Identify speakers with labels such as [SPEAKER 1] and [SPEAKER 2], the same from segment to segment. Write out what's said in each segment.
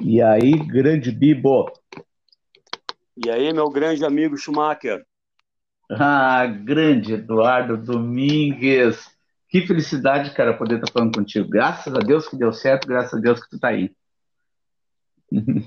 [SPEAKER 1] E aí, grande Bibo?
[SPEAKER 2] E aí, meu grande amigo Schumacher?
[SPEAKER 1] Ah, grande Eduardo Domingues. Que felicidade, cara, poder estar falando contigo. Graças a Deus que deu certo, graças a Deus que tu tá aí.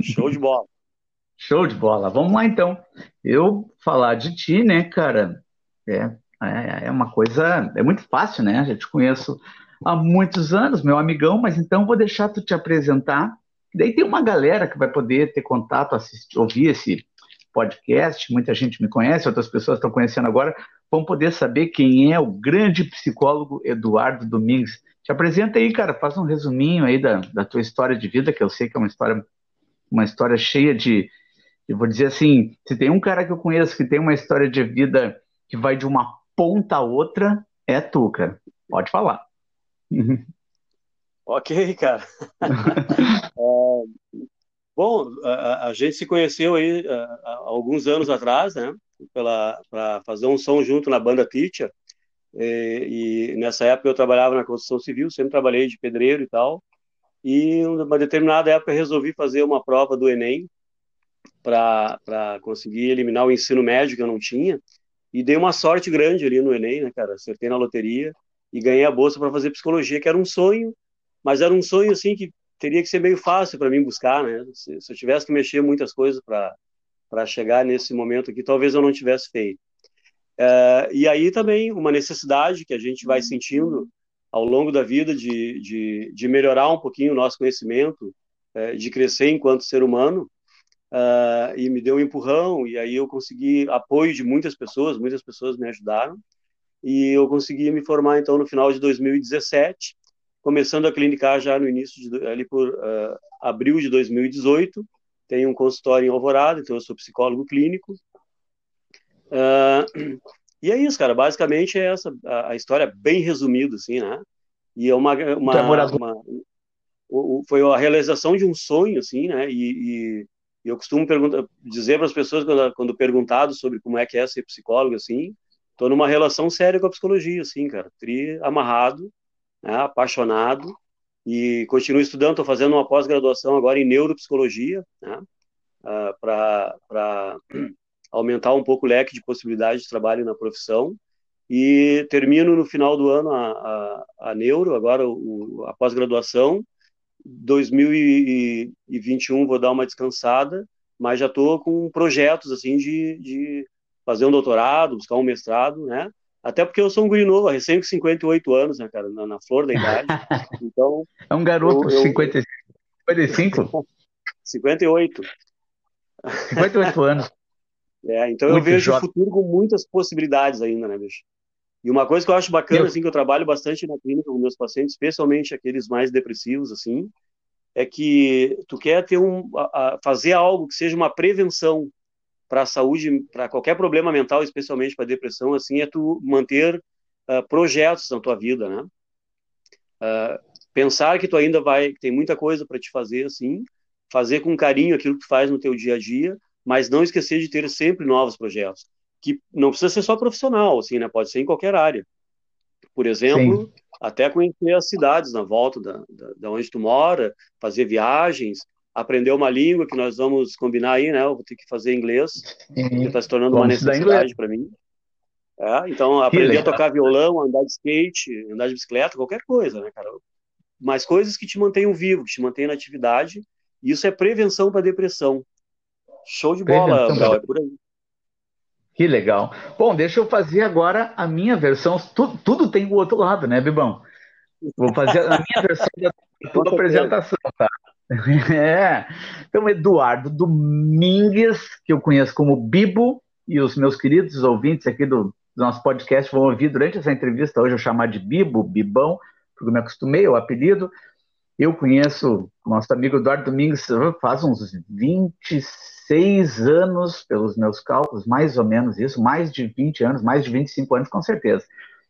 [SPEAKER 2] Show de bola.
[SPEAKER 1] Show de bola. Vamos lá, então. Eu falar de ti, né, cara, é, é, é uma coisa, é muito fácil, né? Já te conheço há muitos anos, meu amigão, mas então vou deixar tu te apresentar. Daí tem uma galera que vai poder ter contato, assistir, ouvir esse podcast, muita gente me conhece, outras pessoas estão conhecendo agora, vão poder saber quem é o grande psicólogo Eduardo Domingues. Te apresenta aí, cara, faz um resuminho aí da, da tua história de vida, que eu sei que é uma história, uma história cheia de, eu vou dizer assim, se tem um cara que eu conheço que tem uma história de vida que vai de uma ponta a outra, é tu, cara. Pode falar.
[SPEAKER 2] Ok, cara. é, bom, a, a, gente se conheceu aí há alguns anos atrás, né? Para fazer um som junto na banda Teacher. E, e, nessa época eu trabalhava na construção civil, sempre trabalhei de pedreiro e tal. E uma determinada época resolvi fazer uma prova do Enem para conseguir eliminar o ensino médio que eu não tinha. E dei uma sorte grande ali no Enem, né, cara? Acertei na loteria e ganhei a bolsa para fazer psicologia, que era um sonho, mas era um sonho assim que teria que ser meio fácil para mim buscar, né? Se, se, eu tivesse que mexer muitas coisas para chegar nesse momento aqui, talvez eu não tivesse feito. É, e aí também uma necessidade que a gente vai sentindo ao longo da vida de, de, de melhorar um pouquinho o nosso conhecimento, é, de crescer enquanto ser humano, uh, e me deu um empurrão, e aí eu consegui apoio de muitas pessoas, muitas pessoas me ajudaram, e eu consegui me formar, então, no final de 2017, começando a clinicar já no início, de, ali por uh, abril de 2018, tenho um consultório em Alvorada, então eu sou psicólogo clínico, uh, e é isso, cara, basicamente é essa a, a história bem resumida, assim, né, e é uma, uma, uma, uma foi a realização de um sonho, assim, né, e, e eu costumo perguntar, dizer para as pessoas, quando, quando perguntado sobre como é que é ser psicólogo, assim, estou numa relação séria com a psicologia, assim, cara. Tri amarrado, né, apaixonado, e continuo estudando, estou fazendo uma pós-graduação agora em neuropsicologia, né, ah, para aumentar um pouco o leque de possibilidades de trabalho na profissão. E termino no final do ano a, a, a neuro, agora o, a pós-graduação, 2021 vou dar uma descansada, mas já estou com projetos assim de, de fazer um doutorado, buscar um mestrado, né? Até porque eu sou um guri novo, recém com 58 anos, né, cara, na, na flor da idade. Então.
[SPEAKER 1] É um garoto, eu... 55?
[SPEAKER 2] 58.
[SPEAKER 1] 58 anos.
[SPEAKER 2] É, então Muito eu vejo jovem. o futuro com muitas possibilidades ainda, né, bicho? E uma coisa que eu acho bacana, assim, que eu trabalho bastante na clínica com meus pacientes, especialmente aqueles mais depressivos, assim, é que tu quer ter um, a, a fazer algo que seja uma prevenção para a saúde, para qualquer problema mental, especialmente para depressão, assim, é tu manter uh, projetos na tua vida, né? Uh, pensar que tu ainda vai, que tem muita coisa para te fazer, assim, fazer com carinho aquilo que tu faz no teu dia a dia, mas não esquecer de ter sempre novos projetos que não precisa ser só profissional, assim, né? Pode ser em qualquer área. Por exemplo, Sim. até conhecer as cidades na volta da, da, da, onde tu mora, fazer viagens, aprender uma língua que nós vamos combinar aí, né? Eu vou ter que fazer inglês, que está se tornando vamos uma necessidade para mim. É, então, aprender a tocar violão, andar de skate, andar de bicicleta, qualquer coisa, né, cara? Mas coisas que te mantenham vivo, que te mantenham na atividade. E isso é prevenção para depressão. Show de bola, Brau, é por aí.
[SPEAKER 1] Que legal. Bom, deixa eu fazer agora a minha versão. Tudo, tudo tem o outro lado, né, Bibão? Vou fazer a minha versão da tua apresentação, tá? É. Então, Eduardo Domingues, que eu conheço como Bibo, e os meus queridos ouvintes aqui do, do nosso podcast vão ouvir durante essa entrevista hoje eu chamar de Bibo, Bibão, porque eu me acostumei ao apelido. Eu conheço o nosso amigo Eduardo Domingues faz uns 26 anos, pelos meus cálculos, mais ou menos isso, mais de 20 anos, mais de 25 anos, com certeza.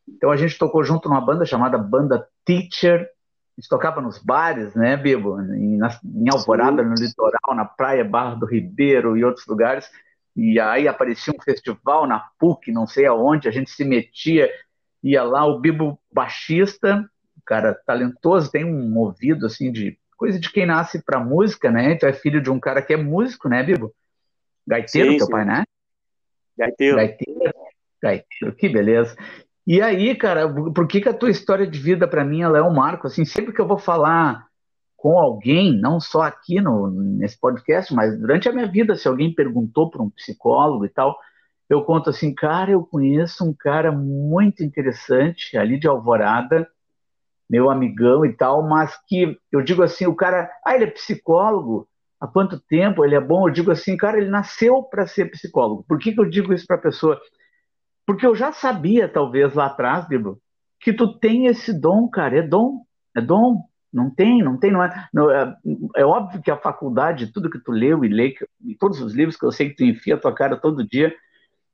[SPEAKER 1] Então a gente tocou junto numa banda chamada Banda Teacher. A gente tocava nos bares, né, Bibo? Em, na, em Alvorada, no litoral, na praia Barra do Ribeiro e outros lugares. E aí aparecia um festival na PUC, não sei aonde, a gente se metia, ia lá, o Bibo baixista, cara talentoso, tem um ouvido assim de coisa de quem nasce para música, né? Tu é filho de um cara que é músico, né, Bibo? Gaiteiro, sim, teu sim. pai, né?
[SPEAKER 2] Gaiteiro.
[SPEAKER 1] Gaiteiro. Gaiteiro, que beleza. E aí, cara, por que, que a tua história de vida para mim ela é um marco? Assim, sempre que eu vou falar com alguém, não só aqui no, nesse podcast, mas durante a minha vida, se alguém perguntou para um psicólogo e tal, eu conto assim, cara, eu conheço um cara muito interessante ali de Alvorada, meu amigão e tal, mas que eu digo assim, o cara, ah, ele é psicólogo, há quanto tempo, ele é bom, eu digo assim, cara, ele nasceu para ser psicólogo. Por que, que eu digo isso para a pessoa? Porque eu já sabia, talvez, lá atrás, que tu tem esse dom, cara, é dom, é dom, não tem, não tem, não é, não, é, é, óbvio que a faculdade, tudo que tu leu e lê, e todos os livros que eu sei que tu enfia a tua cara todo dia,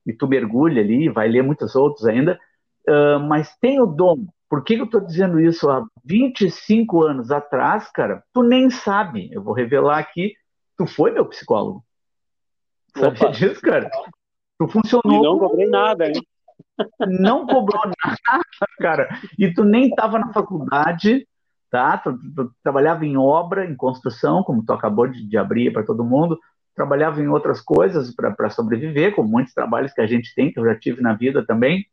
[SPEAKER 1] e tu mergulha ali, vai ler muitos outros ainda, uh, mas tem o dom. Por que, que eu estou dizendo isso? Há 25 anos atrás, cara, tu nem sabe, eu vou revelar aqui, tu foi meu psicólogo. Sabia disso, cara? Tu funcionou.
[SPEAKER 2] E não cobrei nada, hein?
[SPEAKER 1] Não cobrou nada, cara. E tu nem estava na faculdade, tá? Tu, tu, tu, trabalhava em obra, em construção, como tu acabou de, de abrir para todo mundo. Trabalhava em outras coisas para sobreviver, como muitos trabalhos que a gente tem, que eu já tive na vida também,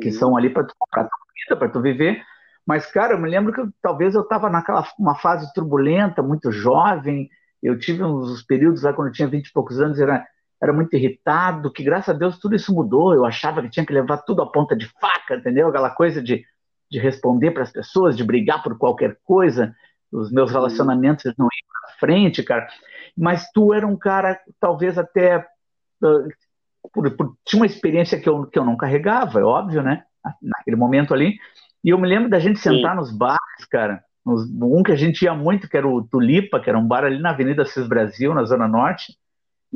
[SPEAKER 1] que uhum. são ali para tu comprar tua vida, para tu viver. Mas, cara, eu me lembro que talvez eu estava naquela uma fase turbulenta, muito jovem. Eu tive uns períodos lá quando eu tinha 20 e poucos anos, era era muito irritado, que graças a Deus tudo isso mudou. Eu achava que tinha que levar tudo a ponta de faca, entendeu? Aquela coisa de, de responder para as pessoas, de brigar por qualquer coisa. Os meus relacionamentos não iam para frente, cara. Mas tu era um cara, talvez até. Uh, por, por, tinha uma experiência que eu, que eu não carregava, é óbvio, né? Naquele momento ali. E eu me lembro da gente sentar Sim. nos bares, cara. Nos, um que a gente ia muito, que era o Tulipa, que era um bar ali na Avenida Cis Brasil, na Zona Norte.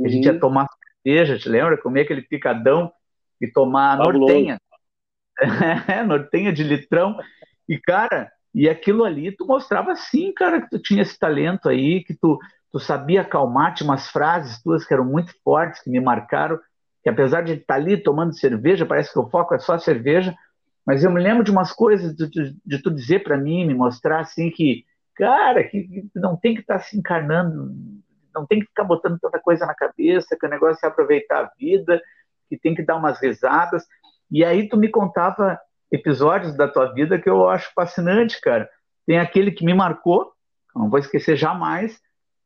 [SPEAKER 1] A gente ia uhum. tomar cerveja, te lembra? Comer aquele picadão e tomar Fabuloso. nortenha. É, nortenha de litrão. E, cara, e aquilo ali tu mostrava sim, cara, que tu tinha esse talento aí, que tu, tu sabia acalmar, tinha umas frases tuas que eram muito fortes, que me marcaram, que apesar de estar ali tomando cerveja, parece que o foco é só cerveja, mas eu me lembro de umas coisas de, de, de tu dizer para mim, me mostrar assim que, cara, que, que não tem que estar tá se encarnando não tem que ficar botando tanta coisa na cabeça, que o negócio é aproveitar a vida, que tem que dar umas risadas. E aí tu me contava episódios da tua vida que eu acho fascinante, cara. Tem aquele que me marcou, não vou esquecer jamais,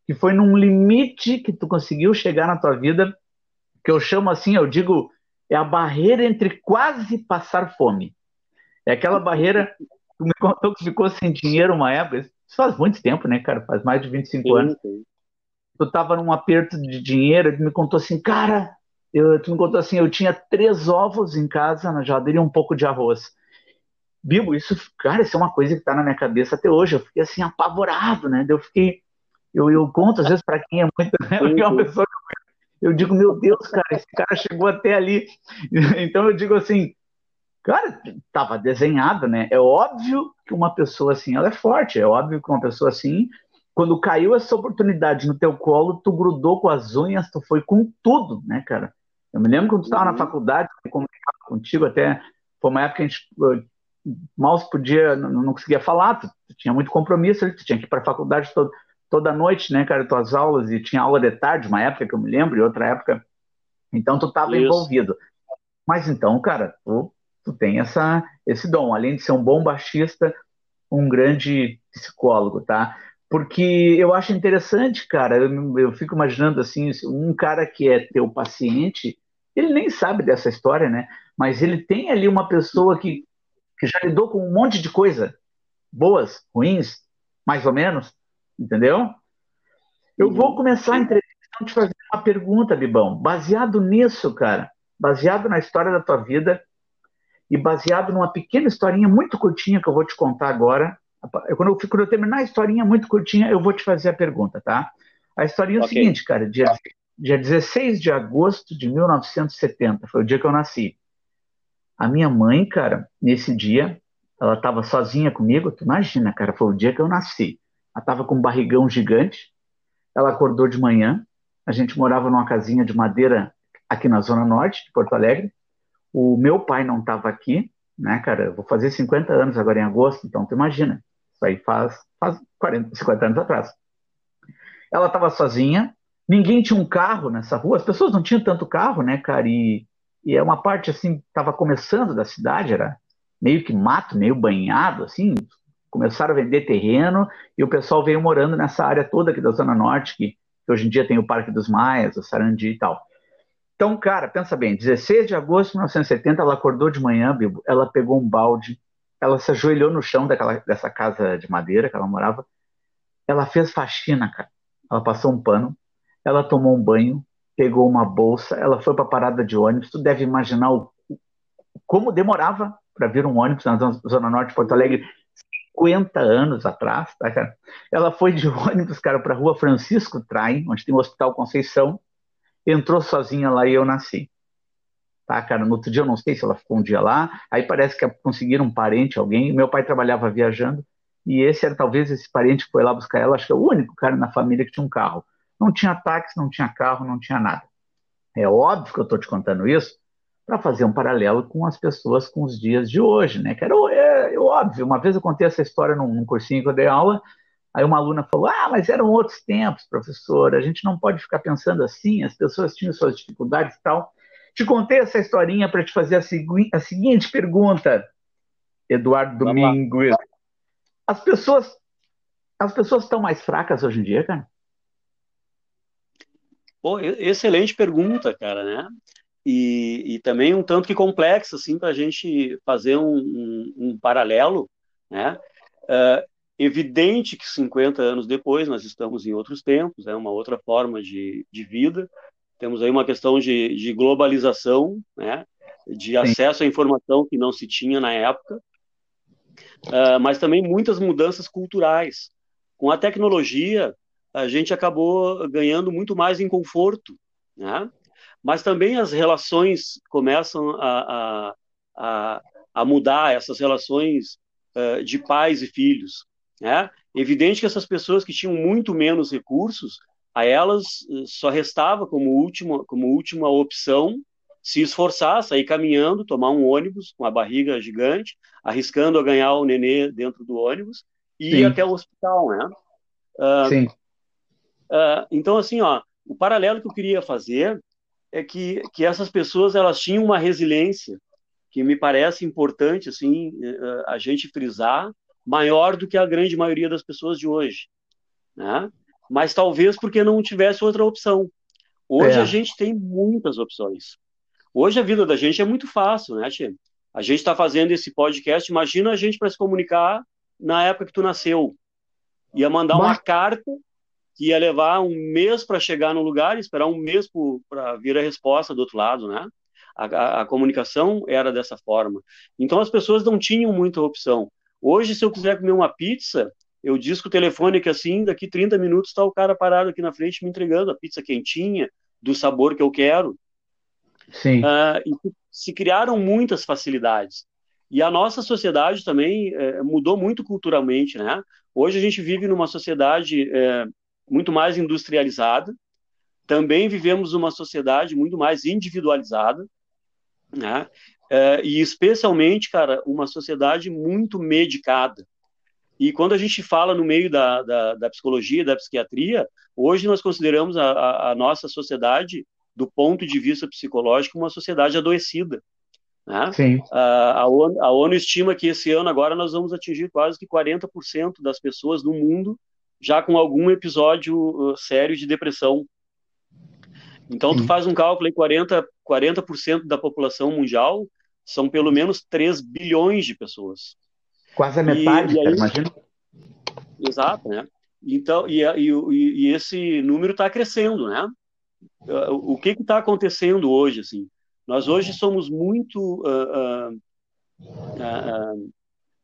[SPEAKER 1] que foi num limite que tu conseguiu chegar na tua vida, que eu chamo assim, eu digo, é a barreira entre quase passar fome. É aquela barreira, tu me contou que ficou sem dinheiro uma época, isso faz muito tempo, né, cara? Faz mais de 25 sim, anos. Sim eu estava num aperto de dinheiro, ele me contou assim, cara, eu, tu me contou assim, eu tinha três ovos em casa na geladeira e um pouco de arroz. Bibo, isso, cara, isso é uma coisa que está na minha cabeça até hoje. Eu fiquei assim, apavorado, né? Eu fiquei, eu, eu conto às vezes para quem é muito, né? É uma pessoa eu digo, meu Deus, cara, esse cara chegou até ali. Então eu digo assim, cara, estava desenhado, né? É óbvio que uma pessoa assim, ela é forte. É óbvio que uma pessoa assim quando caiu essa oportunidade no teu colo, tu grudou com as unhas, tu foi com tudo, né, cara? Eu me lembro quando tu estava uhum. na faculdade, comunicava contigo, até foi uma época que a gente uh, mal se podia, não, não conseguia falar, tu, tu, tinha muito compromisso, tu tinha que ir para a faculdade todo, toda noite, né, cara, tuas aulas, e tinha aula de tarde, uma época que eu me lembro, e outra época, então tu estava envolvido. Mas então, cara, tu, tu tem essa, esse dom, além de ser um bom baixista, um grande psicólogo, tá? Porque eu acho interessante, cara. Eu, eu, fico imaginando assim, um cara que é teu paciente, ele nem sabe dessa história, né? Mas ele tem ali uma pessoa que, que já lidou com um monte de coisa, boas, ruins, mais ou menos, entendeu? Eu vou começar a entrevista te fazer uma pergunta, Bibão. Baseado nisso, cara, baseado na história da tua vida e baseado numa pequena historinha muito curtinha que eu vou te contar agora, quando eu, quando eu terminar a historinha muito curtinha, eu vou te fazer a pergunta, tá? A historinha é o seguinte, cara. Dia, dia 16 de agosto de 1970, foi o dia que eu nasci. A minha mãe, cara, nesse dia, ela estava sozinha comigo. Tu imagina, cara, foi o dia que eu nasci. Ela estava com um barrigão gigante. Ela acordou de manhã. A gente morava numa casinha de madeira aqui na Zona Norte de Porto Alegre. O meu pai não estava aqui, né, cara? Eu vou fazer 50 anos agora em agosto, então tu imagina Isso aí faz, faz 40, 50 anos atrás. Ela estava sozinha, ninguém tinha um carro nessa rua, as pessoas não tinham tanto carro, né, cara? E, e é uma parte assim, estava começando da cidade, era meio que mato, meio banhado, assim. Começaram a vender terreno e o pessoal veio morando nessa área toda aqui da Zona Norte, que, que hoje em dia tem o Parque dos Maias, o Sarandi e tal. Então, cara, pensa bem, 16 de agosto de 1970, ela acordou de manhã, Bibo, ela pegou um balde, ela se ajoelhou no chão daquela, dessa casa de madeira que ela morava, ela fez faxina, cara. Ela passou um pano, ela tomou um banho, pegou uma bolsa, ela foi para a parada de ônibus. Tu deve imaginar o, como demorava para vir um ônibus na Zona Norte de Porto Alegre 50 anos atrás, tá, cara? Ela foi de ônibus, cara, para a rua Francisco Traem, onde tem o Hospital Conceição, entrou sozinha lá e eu nasci. Tá, cara? No outro dia eu não sei se ela ficou um dia lá, aí parece que conseguiram um parente, alguém. Meu pai trabalhava viajando, e esse era talvez esse parente que foi lá buscar ela, acho que é o único cara na família que tinha um carro. Não tinha táxi, não tinha carro, não tinha nada. É óbvio que eu estou te contando isso para fazer um paralelo com as pessoas com os dias de hoje, né? Que era é, é, óbvio. Uma vez eu contei essa história num, num cursinho que eu dei aula, Aí uma aluna falou: Ah, mas eram outros tempos, professor, a gente não pode ficar pensando assim, as pessoas tinham suas dificuldades e tal. Te contei essa historinha para te fazer a, segui a, seguinte pergunta, Eduardo Domingues. As pessoas as pessoas estão mais fracas hoje em dia, cara?
[SPEAKER 2] Pô, excelente pergunta, cara, né? E, e também um tanto que complexa, assim, para a gente fazer um, um, um paralelo, né? Uh, Evidente que 50 anos depois nós estamos em outros tempos, é uma outra forma de, de vida. Temos aí uma questão de, de globalização, né? de acesso à informação que não se tinha na época, uh, mas também muitas mudanças culturais. Com a tecnologia, a gente acabou ganhando muito mais em conforto, né? mas também as relações começam a, a, a, a mudar, essas relações uh, de pais e filhos. Né? Evidente que essas pessoas que tinham muito menos recursos, a elas eh, só restava como última, como última opção se esforçar, sair caminhando, tomar um ônibus com a barriga gigante, arriscando a ganhar o nenê dentro do ônibus e Sim. ir até o hospital, né? Uh, Sim. Uh, então, assim, ó, o paralelo que eu queria fazer é que, que essas pessoas elas tinham uma resiliência que me parece importante, assim, eh, a gente frisar, maior do que a grande maioria das pessoas de hoje, né? Mas talvez porque não tivesse outra opção. Hoje é. a gente tem muitas opções. Hoje a vida da gente é muito fácil, né, Tia? A gente está fazendo esse podcast. Imagina a gente para se comunicar na época que tu nasceu. Ia mandar Mas... uma carta que ia levar um mês para chegar no lugar, esperar um mês para vir a resposta do outro lado, né? A, a, a, comunicação era dessa forma. Então as pessoas não tinham muita opção. Hoje, se eu quiser comer uma pizza, eu disco o telefone que assim, daqui 30 minutos está o cara parado aqui na frente me entregando a pizza quentinha, do sabor que eu quero.
[SPEAKER 1] Sim.
[SPEAKER 2] Uh, se criaram muitas facilidades. E a nossa sociedade também é, mudou muito culturalmente, né? Hoje a gente vive numa sociedade é, muito mais industrializada, também vivemos uma sociedade muito mais individualizada, né? É, e especialmente, cara, uma sociedade muito medicada. E quando a gente fala no meio da, da, da psicologia, da psiquiatria, hoje nós consideramos a, a, nossa sociedade, do ponto de vista psicológico, uma sociedade adoecida. Né?
[SPEAKER 1] Sim.
[SPEAKER 2] A, a, ONU, a ONU estima que esse ano agora nós vamos atingir quase que 40% das pessoas no mundo já com algum episódio uh, sério de depressão. Então, tu faz um cálculo aí, 40%, 40 da população mundial são pelo menos 3 bilhões de pessoas.
[SPEAKER 1] Quase a metade, e, e aí, imagina.
[SPEAKER 2] Exato, né? Então, e, e, e esse número está crescendo, né? O que está acontecendo hoje, assim? Nós hoje somos muito... Uh, uh,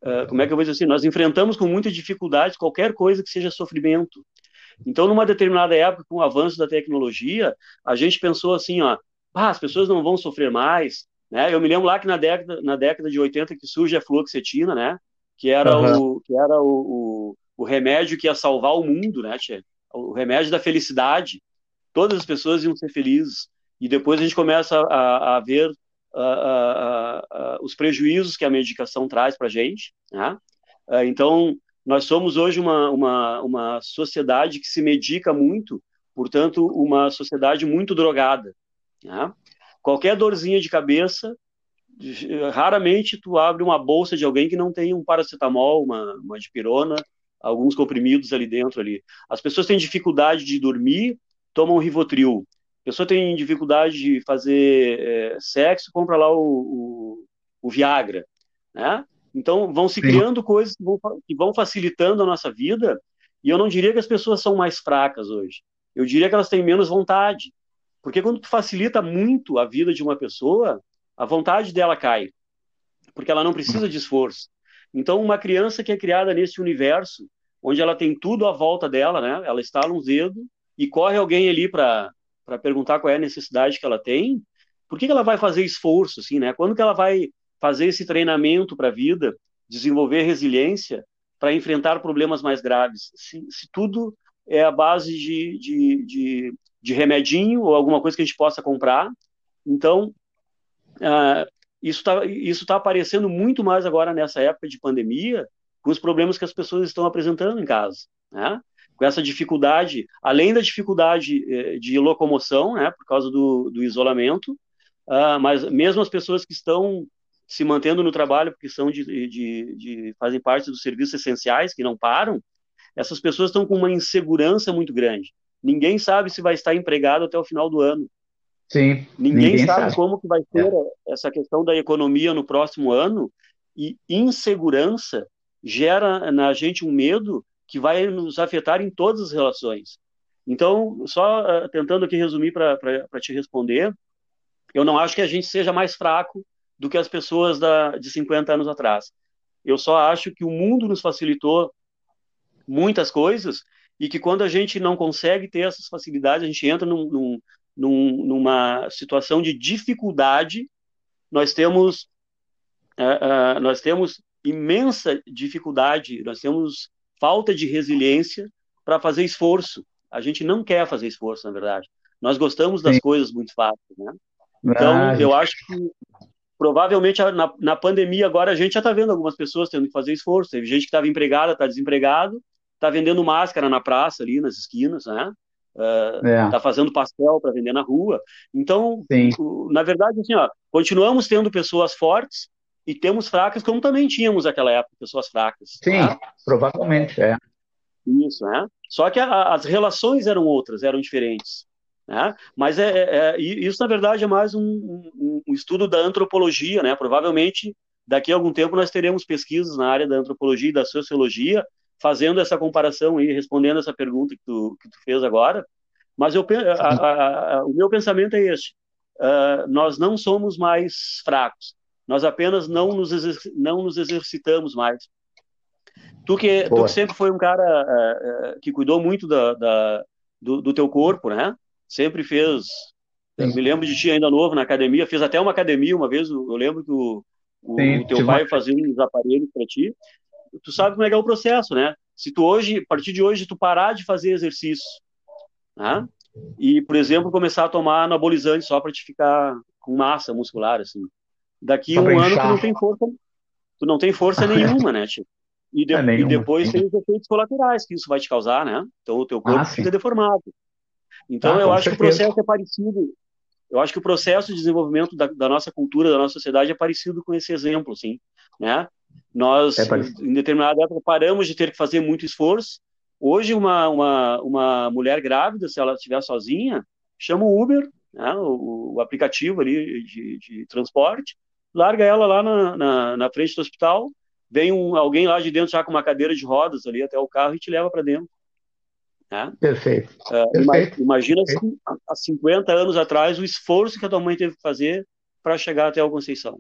[SPEAKER 2] uh, como é que eu vou dizer assim? Nós enfrentamos com muita dificuldade qualquer coisa que seja sofrimento. Então, numa determinada época, com o avanço da tecnologia, a gente pensou assim, ó, ah, as pessoas não vão sofrer mais, né? Eu me lembro lá que na década, na década de 80 que surge a fluoxetina, né? Que era, uhum. o, que era o, o, o, remédio que ia salvar o mundo, né, tia? O remédio da felicidade. Todas as pessoas iam ser felizes. E depois a gente começa a, a ver os prejuízos que a medicação traz para a gente. Né? então, nós somos hoje uma, uma, uma sociedade que se medica muito, portanto, uma sociedade muito drogada. Né? Qualquer dorzinha de cabeça, raramente tu abre uma bolsa de alguém que não tem um paracetamol, uma, uma dipirona, alguns comprimidos ali dentro ali. As pessoas têm dificuldade de dormir, tomam Rivotril. A pessoa tem dificuldade de fazer é, sexo, compra lá o, o, o Viagra, né? Então, vão se criando Sim. coisas que vão, que vão facilitando a nossa vida, e eu não diria que as pessoas são mais fracas hoje. Eu diria que elas têm menos vontade. Porque quando tu facilita muito a vida de uma pessoa, a vontade dela cai. Porque ela não precisa de esforço. Então, uma criança que é criada nesse universo, onde ela tem tudo à volta dela, né? Ela estala um dedo e corre alguém ali para perguntar qual é a necessidade que ela tem. Por que, que ela vai fazer esforço, assim, né? Quando que ela vai fazer esse treinamento para a vida, desenvolver resiliência para enfrentar problemas mais graves. Se, se, tudo é a base de, de, de, de, remedinho ou alguma coisa que a gente possa comprar, então uh, isso está isso tá aparecendo muito mais agora nessa época de pandemia, com os problemas que as pessoas estão apresentando em casa, né? com essa dificuldade, além da dificuldade eh, de locomoção, né, por causa do, do isolamento, uh, mas mesmo as pessoas que estão se mantendo no trabalho porque são de, de, de, fazem parte dos serviços essenciais que não param, essas pessoas estão com uma insegurança muito grande. Ninguém sabe se vai estar empregado até o final do ano.
[SPEAKER 1] Sim.
[SPEAKER 2] Ninguém, ninguém sabe, sabe, como que vai ser é. essa questão da economia no próximo ano e insegurança gera na gente um medo que vai nos afetar em todas as relações. Então, só uh, tentando aqui resumir para te responder, eu não acho que a gente seja mais fraco do que as pessoas da, de 50 anos atrás. Eu só acho que o mundo nos facilitou muitas coisas e que quando a gente não consegue ter essas facilidades, a gente entra num, num, num, numa situação de dificuldade. Nós temos, uh, uh, nós temos imensa dificuldade, nós temos falta de resiliência para fazer esforço. A gente não quer fazer esforço, na verdade. Nós gostamos das Sim. coisas muito fáceis, né? Então, ah, eu acho que provavelmente na, na pandemia agora a gente já está vendo algumas pessoas tendo que fazer esforço. Teve gente que estava empregada, está desempregado, está vendendo máscara na praça ali nas esquinas, né? Uh, é. Tá fazendo pastel para vender na rua. Então, o, na verdade, assim, ó, continuamos tendo pessoas fortes e temos fracas, como também tínhamos naquela época pessoas fracas.
[SPEAKER 1] Sim, né? provavelmente, é.
[SPEAKER 2] Isso, né? Só que a, as relações eram outras, eram diferentes. Né? Mas é, é, é isso, na verdade, é mais um, um, um, estudo da antropologia. Né? Provavelmente, daqui a algum tempo, nós teremos pesquisas na área da antropologia e da sociologia fazendo essa comparação e respondendo essa pergunta que tu, que tu fez agora. Mas eu, a, a, a, o meu pensamento é este. Uh, nós não somos mais fracos. Nós apenas não nos, não nos exercitamos mais. Tu que, tu que sempre foi um cara uh, uh, que cuidou muito da, da do, do, teu corpo, né? sempre fez. Eu me lembro de ti ainda novo na academia, fez até uma academia uma vez. Eu lembro que o, o, Sim, o teu pai fazia uns aparelhos para ti. Tu sabe como é que é o processo, né? Se tu hoje, a partir de hoje, tu parar de fazer exercício, né? E, por exemplo, começar a tomar anabolizante só para te ficar com massa muscular, assim. Daqui um ano tu não tem força, tu não tem força nenhuma, né? E, de, é e depois tem os efeitos colaterais que isso vai te causar, né? Então o teu corpo ah, fica deformado. Então, ah, eu acho certeza. que o processo é parecido. Eu acho que o processo de desenvolvimento da, da, nossa cultura, da nossa sociedade, é parecido com esse exemplo, sim. Né? Nós, é em determinada época, paramos de ter que fazer muito esforço. Hoje, uma, uma, uma mulher grávida, se ela estiver sozinha, chama o Uber, né, o, o, aplicativo ali de, de, transporte, larga ela lá na, na, na frente do hospital, vem um, alguém lá de dentro já com uma cadeira de rodas ali até o carro e te leva para dentro.
[SPEAKER 1] Né? Perfeito.
[SPEAKER 2] Uh,
[SPEAKER 1] Perfeito.
[SPEAKER 2] Imagina Perfeito. há 50 anos atrás o esforço que a tua mãe teve que fazer para chegar até a Conceição.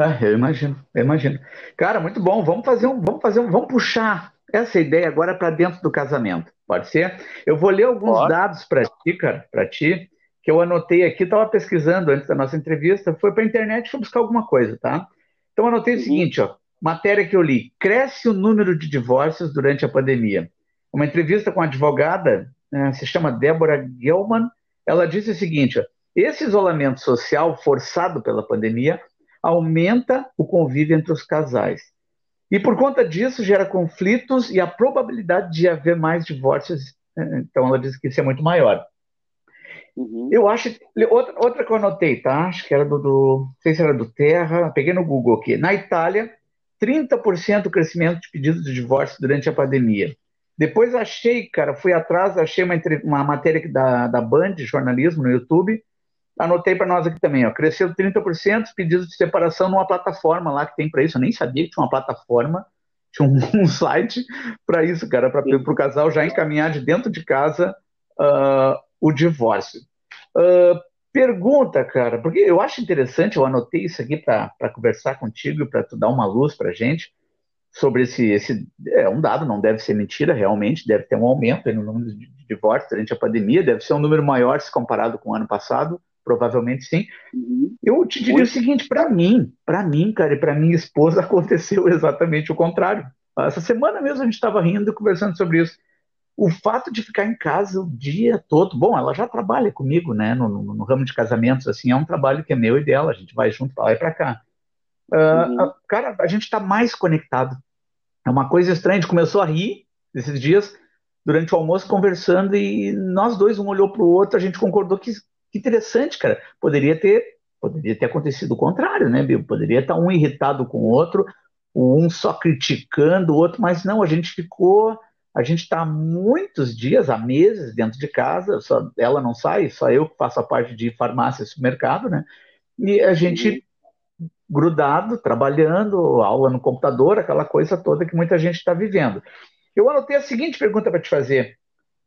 [SPEAKER 1] É, eu imagino, eu imagino. Cara, muito bom. Vamos fazer um, vamos fazer um, vamos puxar essa ideia agora para dentro do casamento. Pode ser? Eu vou ler alguns Pode. dados para ti, cara, para ti, que eu anotei aqui, estava pesquisando antes da nossa entrevista, foi para a internet, fui buscar alguma coisa, tá? Então anotei uhum. o seguinte, ó, matéria que eu li: cresce o número de divórcios durante a pandemia uma entrevista com a advogada, né, se chama Débora Gelman, ela disse o seguinte: ó, esse isolamento social forçado pela pandemia aumenta o convívio entre os casais. E por conta disso gera conflitos e a probabilidade de haver mais divórcios, eh, então ela diz que isso é muito maior. Uhum. Eu acho. Outra, outra que eu anotei, tá? Acho que era do, do. Não sei se era do Terra, peguei no Google aqui. Na Itália, 30% do crescimento de pedidos de divórcio durante a pandemia. Depois achei, cara, fui atrás, achei uma, uma matéria da, da Band, de jornalismo, no YouTube. Anotei para nós aqui também, ó. Cresceu 30% os pedidos de separação numa plataforma lá que tem para isso. Eu nem sabia que tinha uma plataforma, tinha um, um site para isso, cara, para o casal já encaminhar de dentro de casa uh, o divórcio. Uh, pergunta, cara, porque eu acho interessante, eu anotei isso aqui para conversar contigo para tu dar uma luz para gente sobre esse, esse. É um dado, não deve ser mentira, realmente, deve ter um aumento no número de divórcios durante a pandemia, deve ser um número maior se comparado com o ano passado, provavelmente sim. Uhum. Eu te diria o seguinte, para mim, para mim, cara, e para minha esposa aconteceu exatamente o contrário. Essa semana mesmo a gente estava rindo e conversando sobre isso o fato de ficar em casa o dia todo, bom, ela já trabalha comigo, né, no, no, no ramo de casamentos, assim, é um trabalho que é meu e dela, a gente vai junto para lá e para cá. Uh, uhum. cara, a gente está mais conectado. É uma coisa estranha, a gente começou a rir esses dias, durante o almoço, conversando, e nós dois, um olhou para o outro, a gente concordou que, que interessante, cara, poderia ter, poderia ter acontecido o contrário, né, Bill? Poderia estar um irritado com o outro, um só criticando o outro, mas não, a gente ficou a gente está muitos dias, há meses, dentro de casa, só, ela não sai, só eu que faço a parte de farmácia e supermercado, né? E a gente uhum. grudado, trabalhando, aula no computador, aquela coisa toda que muita gente está vivendo. Eu anotei a seguinte pergunta para te fazer: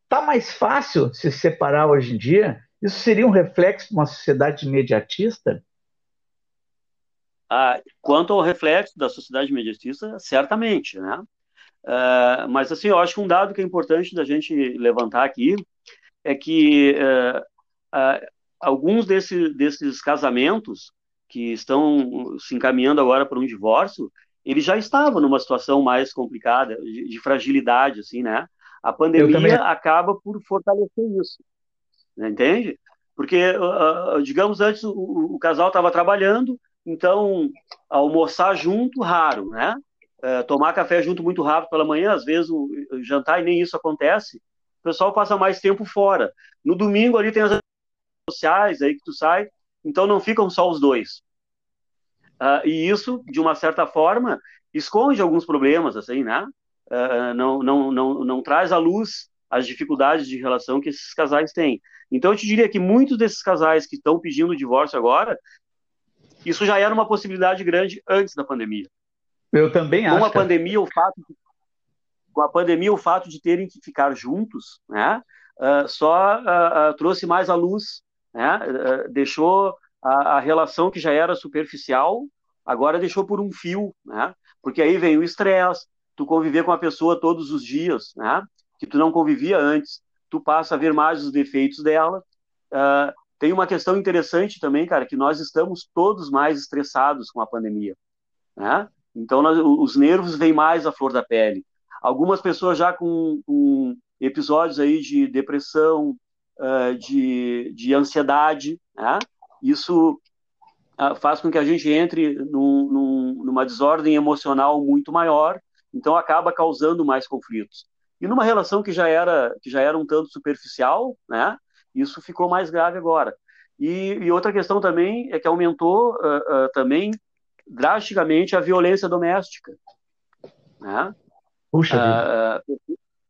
[SPEAKER 1] Está mais fácil se separar hoje em dia? Isso seria um reflexo de uma sociedade imediatista?
[SPEAKER 2] Ah, quanto ao reflexo da sociedade imediatista, certamente, né? Uh, mas, assim, eu acho que um dado que é importante da gente levantar aqui é que uh, uh, alguns desse, desses casamentos que estão se encaminhando agora para um divórcio, eles já estavam numa situação mais complicada, de, de fragilidade, assim, né? A pandemia acaba por fortalecer isso? Entende? Porque, digamos, antes o, casal estava trabalhando, então almoçar junto, raro, né? é, tomar café junto muito rápido pela manhã, às vezes o, jantar e nem isso acontece, o pessoal passa mais tempo fora. No domingo ali tem as sociais aí que tu sai, então não ficam só os dois. Uh, e isso, de uma certa forma, esconde alguns problemas, assim, né? Não, não, não, não traz à luz as dificuldades de relação que esses casais têm. Então, eu te diria que muitos desses casais que estão pedindo divórcio agora, isso já era uma possibilidade grande antes da pandemia.
[SPEAKER 1] Eu também
[SPEAKER 2] acho. Com a pandemia, o fato de, com a pandemia, o fato de terem que ficar juntos, né, uh, só uh, uh, trouxe mais à luz, né, deixou a, a, relação que já era superficial, agora deixou por um fio, né, porque aí vem o estresse, tu conviver com a pessoa todos os dias, né, que tu não convivia antes, tu passa a ver mais os defeitos dela. tem uma questão interessante também, cara, que nós estamos todos mais estressados com a pandemia, né? Então, nós, os nervos vêm mais à flor da pele. Algumas pessoas já com, com episódios aí de depressão, uh, de, de ansiedade, né? Isso uh, faz com que a gente entre num, num, numa desordem emocional muito maior, então acaba causando mais conflitos. E numa relação que já era que já era um tanto superficial, né? Isso ficou mais grave agora. E, e outra questão também é que aumentou uh, também drasticamente a violência doméstica. Né?
[SPEAKER 1] Puxa ah,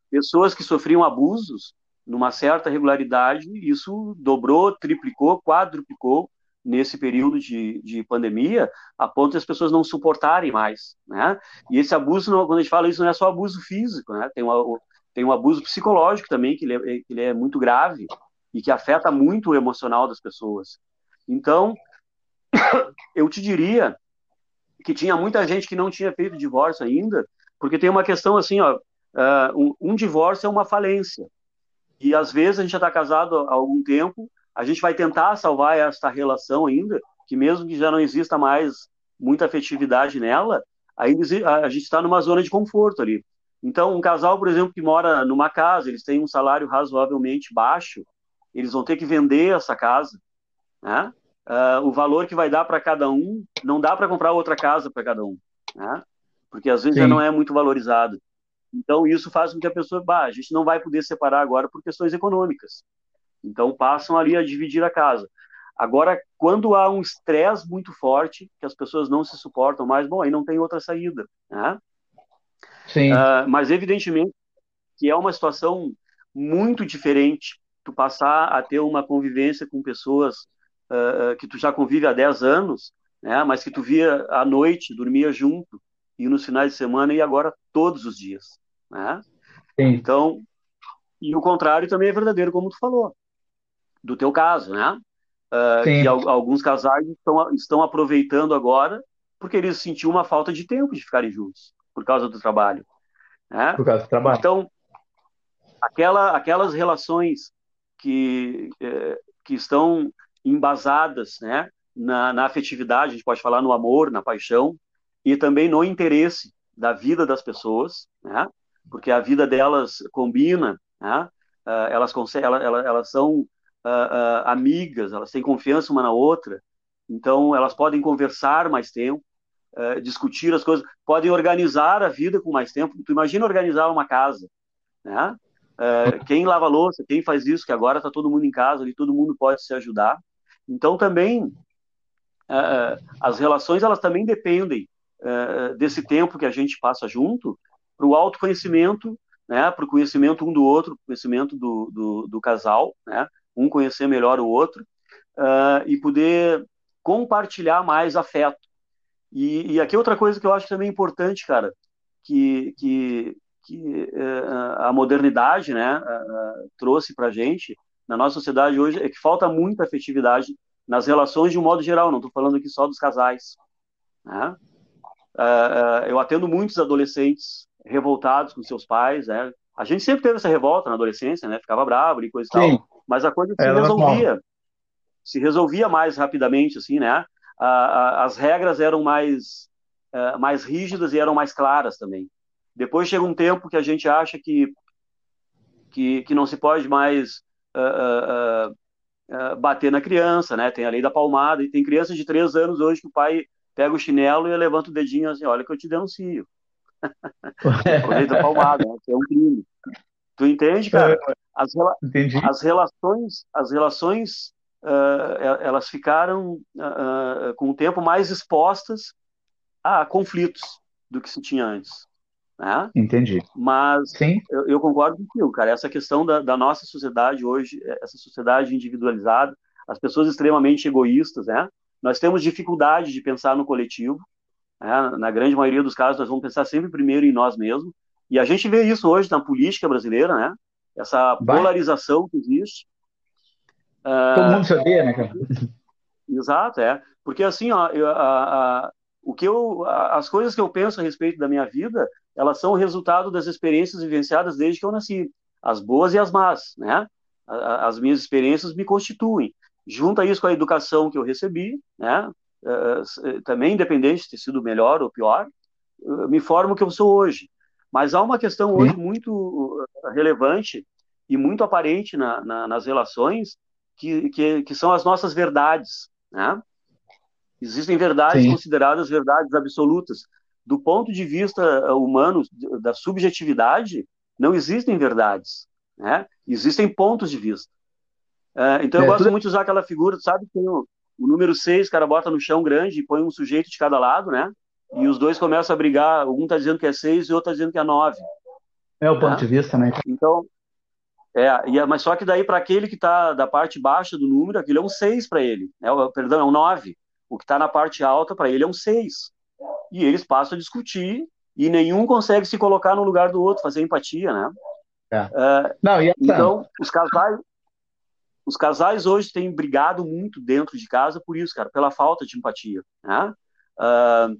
[SPEAKER 2] pessoas que sofriam abusos numa certa regularidade, isso dobrou, triplicou, quadruplicou nesse período de, de pandemia, a ponto de as pessoas não suportarem mais, né? E esse abuso, quando a gente fala isso, não é só abuso físico, né? Tem, uma, tem um abuso psicológico também, que ele, é, que ele é muito grave e que afeta muito o emocional das pessoas. Então, eu te diria que tinha muita gente que não tinha feito divórcio ainda, porque tem uma questão assim, ó, uh, um, um, divórcio é uma falência. E às vezes a gente já está casado há algum tempo, a gente vai tentar salvar esta relação ainda, que mesmo que já não exista mais muita afetividade nela, ainda a gente está numa zona de conforto ali. Então, um casal, por exemplo, que mora numa casa, eles têm um salário razoavelmente baixo, eles vão ter que vender essa casa, né? uh, o valor que vai dar para cada um, não dá para comprar outra casa para cada um. Né? porque às vezes já não é muito valorizado. Então, isso faz com que a pessoa, bah, a gente não vai poder separar agora por questões econômicas. Então, passam ali a dividir a casa. Agora, quando há um estresse muito forte, que as pessoas não se suportam mais, bom, aí não tem outra saída. Né?
[SPEAKER 1] Sim. Uh,
[SPEAKER 2] mas, evidentemente, que é uma situação muito diferente tu passar a ter uma convivência com pessoas uh, que tu já convive há 10 anos, né, mas que tu via à noite, dormia junto, e nos finais de semana, e agora todos os dias. Né? Então, e o contrário também é verdadeiro, como tu falou, do teu caso, né? Uh, que alguns casais estão, estão aproveitando agora porque eles sentiam uma falta de tempo de ficarem juntos por causa do trabalho. Né?
[SPEAKER 1] Por causa do trabalho.
[SPEAKER 2] Então, aquela, aquelas relações que, eh, que estão embasadas né, na, na afetividade, a gente pode falar no amor, na paixão, e também no interesse da vida das pessoas, né? porque a vida delas combina, né? Elas, conseguem, elas, elas, elas são uh, uh, amigas, elas têm confiança uma na outra, então elas podem conversar mais tempo, discutir as coisas, podem organizar a vida com mais tempo. Tu imagina organizar uma casa, né? quem lava louça, quem faz isso, que agora está todo mundo em casa, e todo mundo pode se ajudar. Então também as relações elas também dependem uh, desse tempo que a gente passa junto para o autoconhecimento, né, para o conhecimento um do outro, conhecimento do, do, do, casal, né, um conhecer melhor o outro uh, e poder compartilhar mais afeto. E, e aqui outra coisa que eu acho também importante, cara, que, que, que uh, a modernidade né, uh, trouxe para gente na nossa sociedade hoje é que falta muita afetividade nas relações de um modo geral, não estou falando aqui só dos casais. Né? Eu atendo muitos adolescentes revoltados com seus pais, né? A gente sempre teve essa revolta na adolescência, né? Ficava bravo e coisa e tal, mas a coisa se é resolvia. Se resolvia mais rapidamente, assim, né? as regras eram mais, uh, mais rígidas e eram mais claras também. Depois chega um tempo que a gente acha que, que, que não se pode mais uh, bater na criança, né? Tem a lei da palmada, e tem crianças de três anos hoje que o pai pega o chinelo e levanta o dedinho assim, olha que eu te denuncio. A palmada, né? é um crime. Tu entende, cara? É, as, rela as relações, as relações, uh, elas ficaram uh, com o tempo mais expostas a conflitos do que se tinha antes. Né?
[SPEAKER 1] Entendi.
[SPEAKER 2] Mas eu, eu, concordo contigo, cara. Essa questão da, da nossa sociedade hoje, essa sociedade individualizada, as pessoas extremamente egoístas, né? Nós temos dificuldade de pensar no coletivo. Né? Na grande maioria dos casos, nós vamos pensar sempre primeiro em nós mesmos. E a gente vê isso hoje na política brasileira, né? Essa polarização que existe.
[SPEAKER 1] Todo uh, mundo se odeia, né, cara?
[SPEAKER 2] Exato, é. Porque assim, ó, eu, a, a, o que eu, a, as coisas que eu penso a respeito da minha vida, elas são o resultado das experiências vivenciadas desde que eu nasci, as boas e as más, né? As minhas experiências me constituem junta isso com a educação que eu recebi, né? Uh, também independente de ter sido melhor ou pior, me formo o que eu sou hoje. Mas há uma questão hoje muito relevante e muito aparente na, na, nas relações que, que, que, são as nossas verdades, né? Existem verdades Sim. consideradas verdades absolutas. Do ponto de vista humano, da subjetividade, não existem verdades, né? Existem pontos de vista. É, então eu é, gosto tudo... muito de usar aquela figura, sabe? Tem o, o número 6, o cara bota no chão grande e põe um sujeito de cada lado, né? E os dois começam a brigar, um tá dizendo que é 6 e o outro tá dizendo que é 9.
[SPEAKER 1] É o ponto né? de vista, né?
[SPEAKER 2] Então, é, e, mas só que daí para aquele que está da parte baixa do número, aquilo é um 6 para ele, né? perdão, é um 9. O que está na parte alta para ele é um 6. E eles passam a discutir e nenhum consegue se colocar no lugar do outro, fazer empatia, né?
[SPEAKER 1] É. É, Não, e
[SPEAKER 2] então, os casais, os casais hoje têm brigado muito dentro de casa por isso, cara, pela falta de empatia. Né? Uh,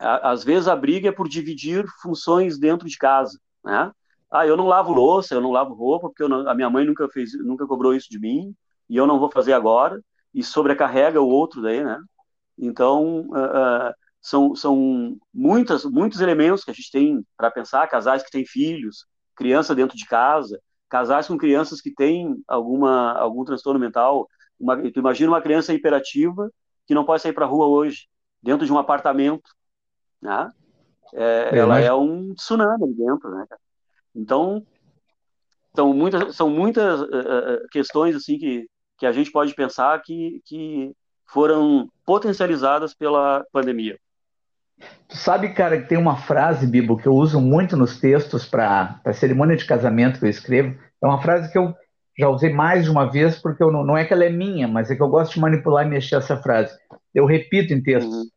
[SPEAKER 2] às vezes a briga é por dividir funções dentro de casa. Né? Ah, eu não lavo louça, eu não lavo roupa, porque não, a minha mãe nunca fez, nunca cobrou isso de mim, e eu não vou fazer agora, e sobrecarrega o outro daí, né? Então, uh, uh, são, são muitas, muitos elementos que a gente tem para pensar, casais que têm filhos, criança dentro de casa, casais com crianças que têm alguma, algum transtorno mental. Uma, tu imagina uma criança hiperativa que não pode sair para a rua hoje, dentro de um apartamento. Né? é, ela é um tsunami ali dentro, né? Então, são muitas, são muitas uh, questões assim que, que a gente pode pensar que, que foram potencializadas pela pandemia.
[SPEAKER 1] Tu sabe, cara, que tem uma frase, Bibo, que eu uso muito nos textos para a cerimônia de casamento que eu escrevo. É uma frase que eu já usei mais de uma vez, porque eu não, não é que ela é minha, mas é que eu gosto de manipular e mexer essa frase. Eu repito em textos: uhum.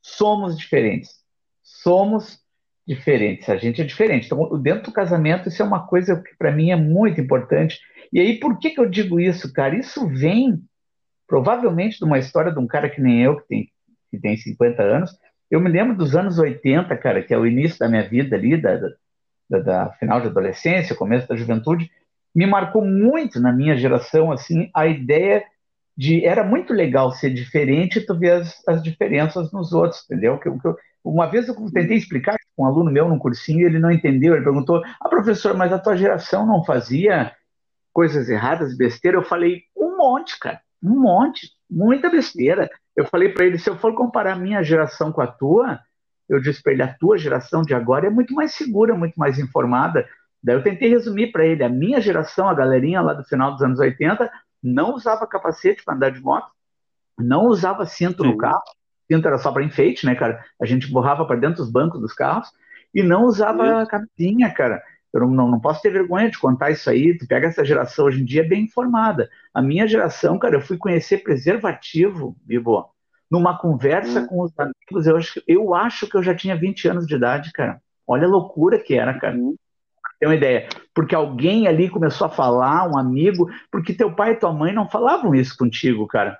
[SPEAKER 1] somos diferentes. Somos diferentes. A gente é diferente. Então, dentro do casamento, isso é uma coisa que para mim é muito importante. E aí, por que, que eu digo isso, cara? Isso vem provavelmente de uma história de um cara que nem eu, que tem, que tem 50 anos. Eu me lembro dos anos 80, cara, que é o início da minha vida ali, da, da, da final de adolescência, começo da juventude. Me marcou muito na minha geração, assim, a ideia de era muito legal ser diferente e tu ver as, as diferenças nos outros, entendeu? Que, que, uma vez eu tentei explicar com um aluno meu num cursinho, ele não entendeu, ele perguntou: "Ah, professor, mas a tua geração não fazia coisas erradas, besteira?" Eu falei: "Um monte, cara, um monte, muita besteira." Eu falei para ele: "Se eu for comparar a minha geração com a tua, eu disse para ele: a tua geração de agora é muito mais segura, muito mais informada." Daí eu tentei resumir para ele: a minha geração, a galerinha lá do final dos anos 80, não usava capacete para andar de moto, não usava cinto Sim. no carro, cinto era só para enfeite, né, cara? A gente borrava para dentro dos bancos dos carros e não usava Sim. camisinha, cara. Eu não, não, posso ter vergonha de contar isso aí. Tu pega essa geração hoje em dia bem informada. A minha geração, cara, eu fui conhecer preservativo, Bibo, numa conversa hum. com os amigos. Eu acho, eu acho que eu já tinha 20 anos de idade, cara. Olha a loucura que era, cara. Hum ter uma ideia. Porque alguém ali começou a falar, um amigo, porque teu pai e tua mãe não falavam isso contigo, cara.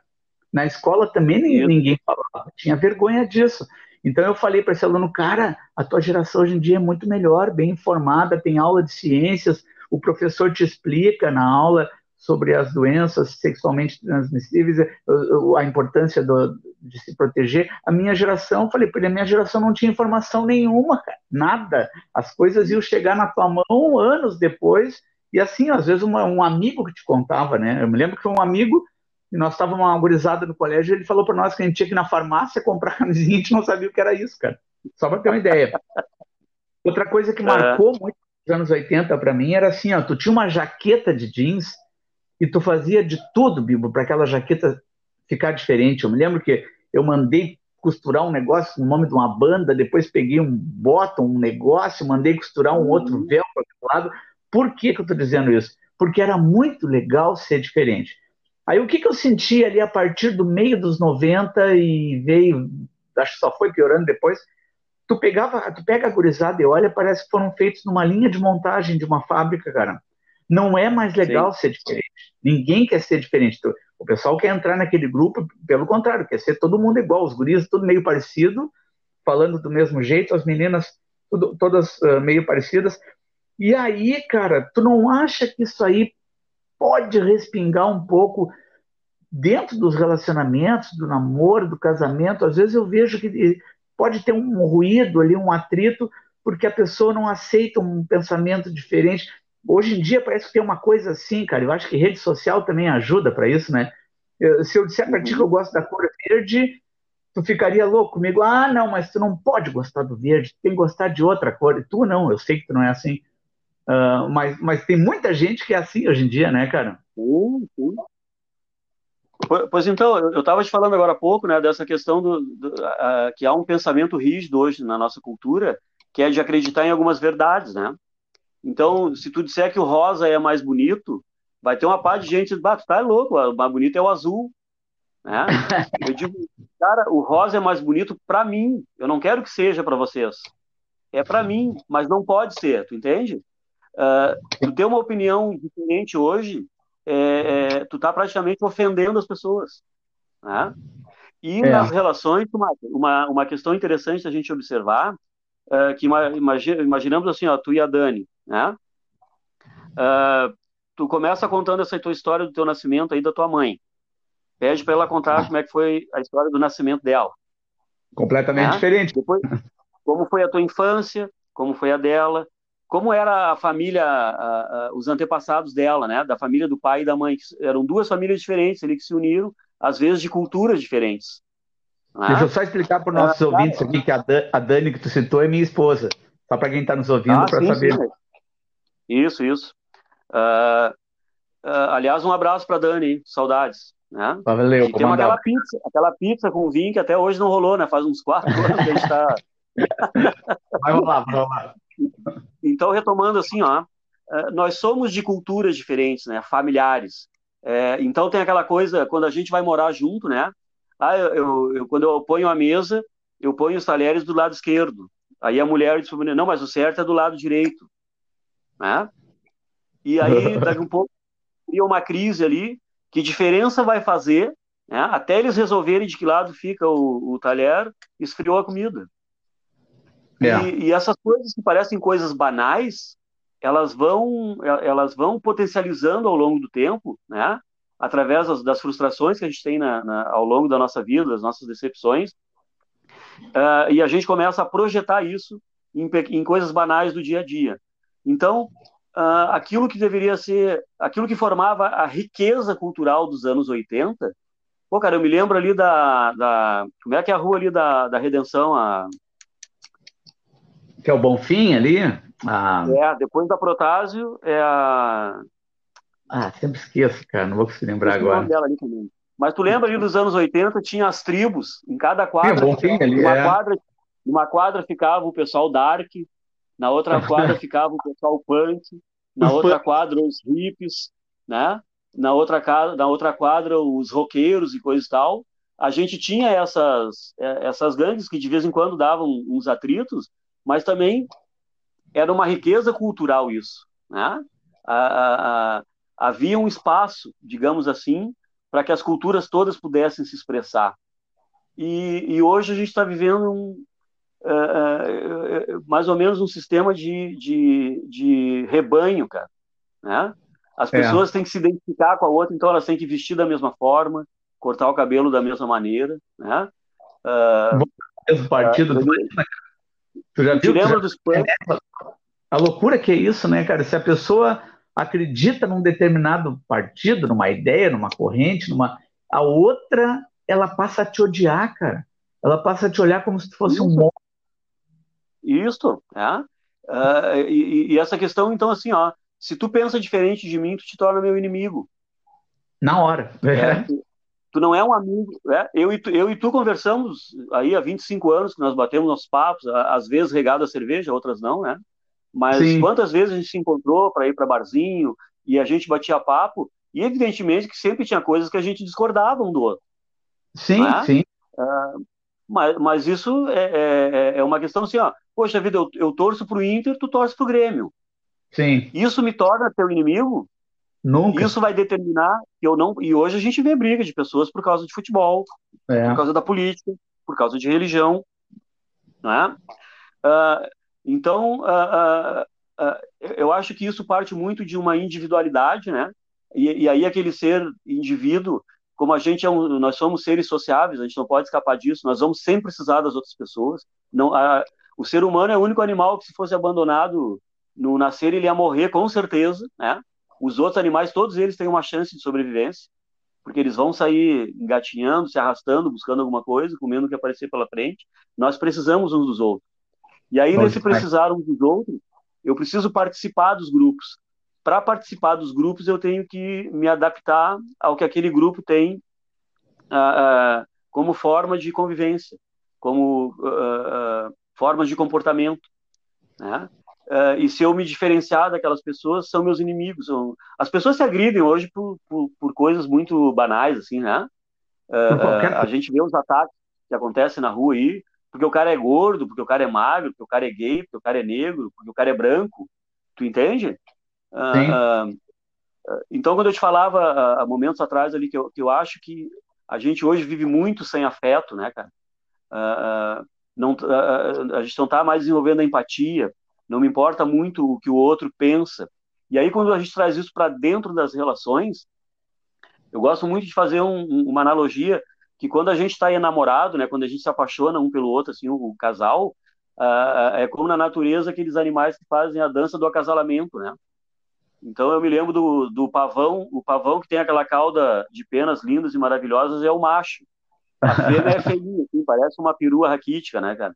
[SPEAKER 1] Na escola também ninguém falava, tinha vergonha disso. Então eu falei para esse aluno, cara, a tua geração hoje em dia é muito melhor, bem informada, tem aula de ciências, o professor te explica na aula sobre as doenças sexualmente transmissíveis, a importância do, de se proteger. A minha geração, falei para ele, a minha geração não tinha informação nenhuma, cara, nada. As coisas iam chegar na tua mão anos depois, e assim, às vezes uma, um amigo que te contava, né? Eu me lembro que foi um amigo, e nós estávamos uma gurizada no colégio, ele falou para nós que a gente tinha que ir na farmácia comprar camisinha, a gente não sabia o que era isso, cara. Só para ter uma ideia. Outra coisa que marcou muito nos anos 80 para mim era assim, ó, tu tinha uma jaqueta de jeans e tu fazia de tudo, Bibo, para aquela jaqueta ficar diferente. Eu me lembro que eu mandei costurar um negócio no nome de uma banda, depois peguei um bottom, um negócio, mandei costurar um outro uhum. véu para o lado. Por que, que eu estou dizendo isso? Porque era muito legal ser diferente. Aí o que, que eu senti ali a partir do meio dos 90 e veio, acho que só foi piorando depois, tu pegava, tu pega a gurizada e olha, parece que foram feitos numa linha de montagem de uma fábrica, cara. Não é mais legal Sim. ser diferente. Ninguém quer ser diferente. O pessoal quer entrar naquele grupo, pelo contrário, quer ser todo mundo igual, os guris tudo meio parecido, falando do mesmo jeito, as meninas tudo, todas uh, meio parecidas. E aí, cara, tu não acha que isso aí pode respingar um pouco dentro dos relacionamentos, do namoro, do casamento? Às vezes eu vejo que pode ter um ruído ali, um atrito, porque a pessoa não aceita um pensamento diferente. Hoje em dia parece que tem uma coisa assim, cara. Eu acho que rede social também ajuda para isso, né? Eu, se eu disser para ti que eu gosto da cor verde, tu ficaria louco comigo. Ah, não, mas tu não pode gostar do verde, tu tem que gostar de outra cor. E tu não, eu sei que tu não é assim. Uh, mas, mas tem muita gente que é assim hoje em dia, né, cara?
[SPEAKER 2] Pois então, eu estava te falando agora há pouco, né, dessa questão do, do uh, que há um pensamento rígido hoje na nossa cultura, que é de acreditar em algumas verdades, né? Então, se tu disser que o rosa é mais bonito, vai ter uma parte de gente que tu tá louco, o mais bonito é o azul. Né? Eu digo, cara, o rosa é mais bonito para mim. Eu não quero que seja para vocês. É para mim, mas não pode ser, tu entende? Uh, tu ter uma opinião diferente hoje, é, é, tu tá praticamente ofendendo as pessoas. Né? E é. nas relações, uma, uma, uma questão interessante a gente observar, uh, que imagina, imaginamos assim, ó, tu e a Dani, né? Uh, tu começa contando essa tua história do teu nascimento aí da tua mãe. Pede para ela contar ah. como é que foi a história do nascimento dela.
[SPEAKER 1] Completamente né? diferente.
[SPEAKER 2] Depois, como foi a tua infância, como foi a dela, como era a família, os antepassados dela, né? Da família do pai e da mãe. Eram duas famílias diferentes ali que se uniram, às vezes de culturas diferentes.
[SPEAKER 1] É? Deixa eu só explicar para os nossos ah, ouvintes aqui que a Dani que tu citou é minha esposa. Só para quem está nos ouvindo, ah, para saber. Sim.
[SPEAKER 2] Isso, isso. Uh, uh, aliás, um abraço para Dani, saudades. Né?
[SPEAKER 1] Valeu, e
[SPEAKER 2] tem aquela pizza, aquela pizza com vinho que até hoje não rolou, né? Faz uns quatro anos que a gente está.
[SPEAKER 1] vai rolar, vai rolar.
[SPEAKER 2] Então, retomando assim, ó, ah, nós somos de culturas diferentes, né? Familiares. É, então tem aquela coisa, quando a gente vai morar junto, né? Ah, eu, eu, eu, quando eu ponho a mesa, eu ponho os talheres do lado esquerdo. Aí a mulher diz para não, mas o certo é do lado direito. Né? E aí, daqui um pouco, cria uma crise ali, que diferença vai fazer, né? até eles resolverem de que lado fica o, o talher, esfriou a comida. É. E, e, essas coisas que parecem coisas banais, elas vão, elas vão potencializando ao longo do tempo, né? através das, das frustrações que a gente tem na, na, ao longo da nossa vida, das nossas decepções, uh, e a gente começa a projetar isso em, em, coisas banais do dia a dia. Então, uh, aquilo que deveria ser, aquilo que formava a riqueza cultural dos anos 80, pô, cara, eu me lembro ali da, da como é que é a rua ali da, da Redenção, a...
[SPEAKER 1] Que é o Bonfim ali?
[SPEAKER 2] A... É, depois da Protásio é a
[SPEAKER 1] ah, sempre esqueço, cara, não vou conseguir lembrar agora. Dela ali também.
[SPEAKER 2] Mas tu lembra ali dos anos 80, tinha as tribos, em cada quadra. Sim, bom, ali, numa, é. quadra numa quadra ficava o pessoal dark, na outra quadra ficava o pessoal punk, na outra quadra os hippies, né? Na outra, na outra quadra os roqueiros e coisa e tal. A gente tinha essas, é, essas gangues que de vez em quando davam uns atritos, mas também era uma riqueza cultural isso, né? A, a, a, havia um espaço, digamos assim, para que as culturas todas pudessem se expressar. E, e hoje a gente está vivendo um, é, é, é, mais ou menos um sistema de, de, de rebanho, cara. Né? As pessoas é. têm que se identificar com a outra, então elas têm que vestir da mesma forma, cortar o cabelo da mesma maneira, né?
[SPEAKER 1] Uh, partido uh, tu já viu? Lembra dos a loucura que é isso, né, cara? Se a pessoa acredita num determinado partido, numa ideia, numa corrente, numa a outra ela passa a te odiar, cara. Ela passa a te olhar como se fosse Isso. um monstro.
[SPEAKER 2] Isso, é. Uh, e, e, essa questão, então, assim, ó, se tu pensa diferente de mim, tu te torna meu inimigo.
[SPEAKER 1] Na hora.
[SPEAKER 2] É. Tu, tu, não é um amigo. É? Eu, e tu, eu e tu conversamos aí há 25 anos, que nós batemos nossos papos, às vezes regado a cerveja, outras não, né? Mas Sim. quantas vezes a gente se encontrou para ir para barzinho e a gente batia papo, e evidentemente que sempre tinha coisas que a gente discordava um do outro.
[SPEAKER 1] Sim, né? sim.
[SPEAKER 2] Uh, mas, mas isso é, é, é, uma questão assim, ó, poxa vida, eu, eu torço para o Inter, tu torce para o Grêmio.
[SPEAKER 1] Sim.
[SPEAKER 2] Isso me torna teu inimigo?
[SPEAKER 1] Nunca.
[SPEAKER 2] Isso vai determinar que eu não. E hoje a gente vê briga de pessoas por causa de futebol, é. por causa da política, por causa de religião. Né? Uh, então, uh, uh, uh, eu acho que isso parte muito de uma individualidade, né? E, e, aí aquele ser indivíduo, como a gente é um, nós somos seres sociáveis, a gente não pode escapar disso. Nós vamos sempre precisar das outras pessoas. Não, o ser humano é o único animal que, se fosse abandonado no nascer, ele ia morrer com certeza, né? Os outros animais, todos eles têm uma chance de sobrevivência, porque eles vão sair engatinhando, se arrastando, buscando alguma coisa, comendo o que aparecer pela frente. Nós precisamos uns dos outros. E aí, nesse precisar um dos outros, eu preciso participar dos grupos. Para participar dos grupos, eu tenho que me adaptar ao que aquele grupo tem uh, uh, como forma de convivência, como uh, formas de comportamento. Né? e se eu me diferenciar daquelas pessoas, são meus inimigos. São... As pessoas se agridem hoje por, por, por coisas muito banais, assim, né? a gente vê os ataques que acontecem na rua aí, porque o cara é gordo, porque o cara é magro, porque o cara é gay, porque o cara é negro, porque o cara é branco. Tu entende? Uh, uh, então, quando eu te falava há momentos atrás ali que eu, que eu acho que a gente hoje vive muito sem afeto, né, cara? Não, a gente não está mais desenvolvendo a empatia, não me importa muito o que o outro pensa. E aí, quando a gente traz isso para dentro das relações, eu gosto muito de fazer um, uma analogia que quando a gente está enamorado, né, quando a gente se apaixona um pelo outro, assim, o, o casal, uh, é como na natureza aqueles animais que fazem a dança do acasalamento, né? Então eu me lembro do, do pavão, o pavão que tem aquela cauda de penas lindas e maravilhosas é o macho. A fêmea é feinha, assim, parece uma perua raquítica, né, cara?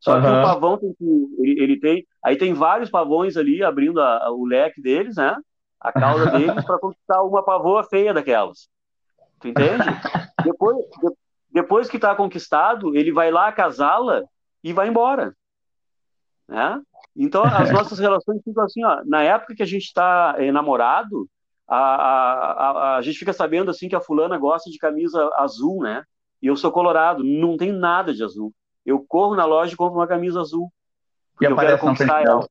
[SPEAKER 2] Só que o pavão tem que. Ele, ele, tem. Aí tem vários pavões ali abrindo a, a, o leque deles, né? A cauda deles, para conquistar uma pavoa feia daquelas. Tu entende? depois, de, depois que está conquistado, ele vai lá casá-la e vai embora. Né? Então, as nossas relações ficam assim, ó, na época que a gente está é, namorado, a, a, a, a, gente fica sabendo assim que a fulana gosta de camisa azul, né? E eu sou colorado, não tem nada de azul. Eu corro na loja e compro uma camisa azul.
[SPEAKER 1] E eu quero conquistar ela.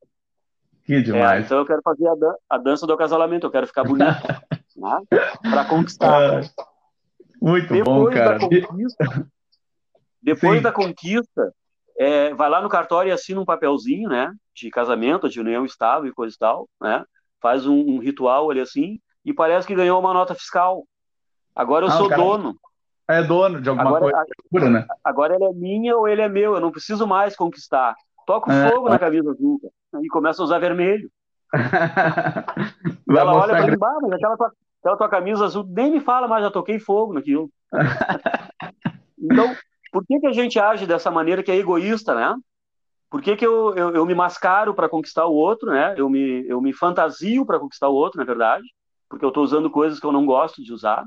[SPEAKER 1] Que é, demais.
[SPEAKER 2] É, então eu quero fazer a, dan a, dança do acasalamento, eu quero ficar bonito, né? Para conquistar.
[SPEAKER 1] muito depois bom, cara.
[SPEAKER 2] Da conquista, depois Sim. da conquista, é, vai lá no cartório e assina um papelzinho, né? De casamento, de união estável e coisa e tal, né? Faz um, um ritual ali assim e parece que ganhou uma nota fiscal. Agora eu ah, sou cara... dono.
[SPEAKER 1] É dono de alguma agora, coisa. né?
[SPEAKER 2] Agora ele é minha ou ele é meu, eu não preciso mais conquistar. Toco é, fogo é. na camisa azul e começa a usar vermelho. ela olha pra mim, ah, mas aquela tua, aquela tua camisa azul nem me fala mais, já toquei fogo naquilo. então, por que, que a gente age dessa maneira que é egoísta, né? Por que, que eu, eu, eu me mascaro para conquistar o outro, né? Eu me, eu me fantasio para conquistar o outro, na verdade, porque eu estou usando coisas que eu não gosto de usar.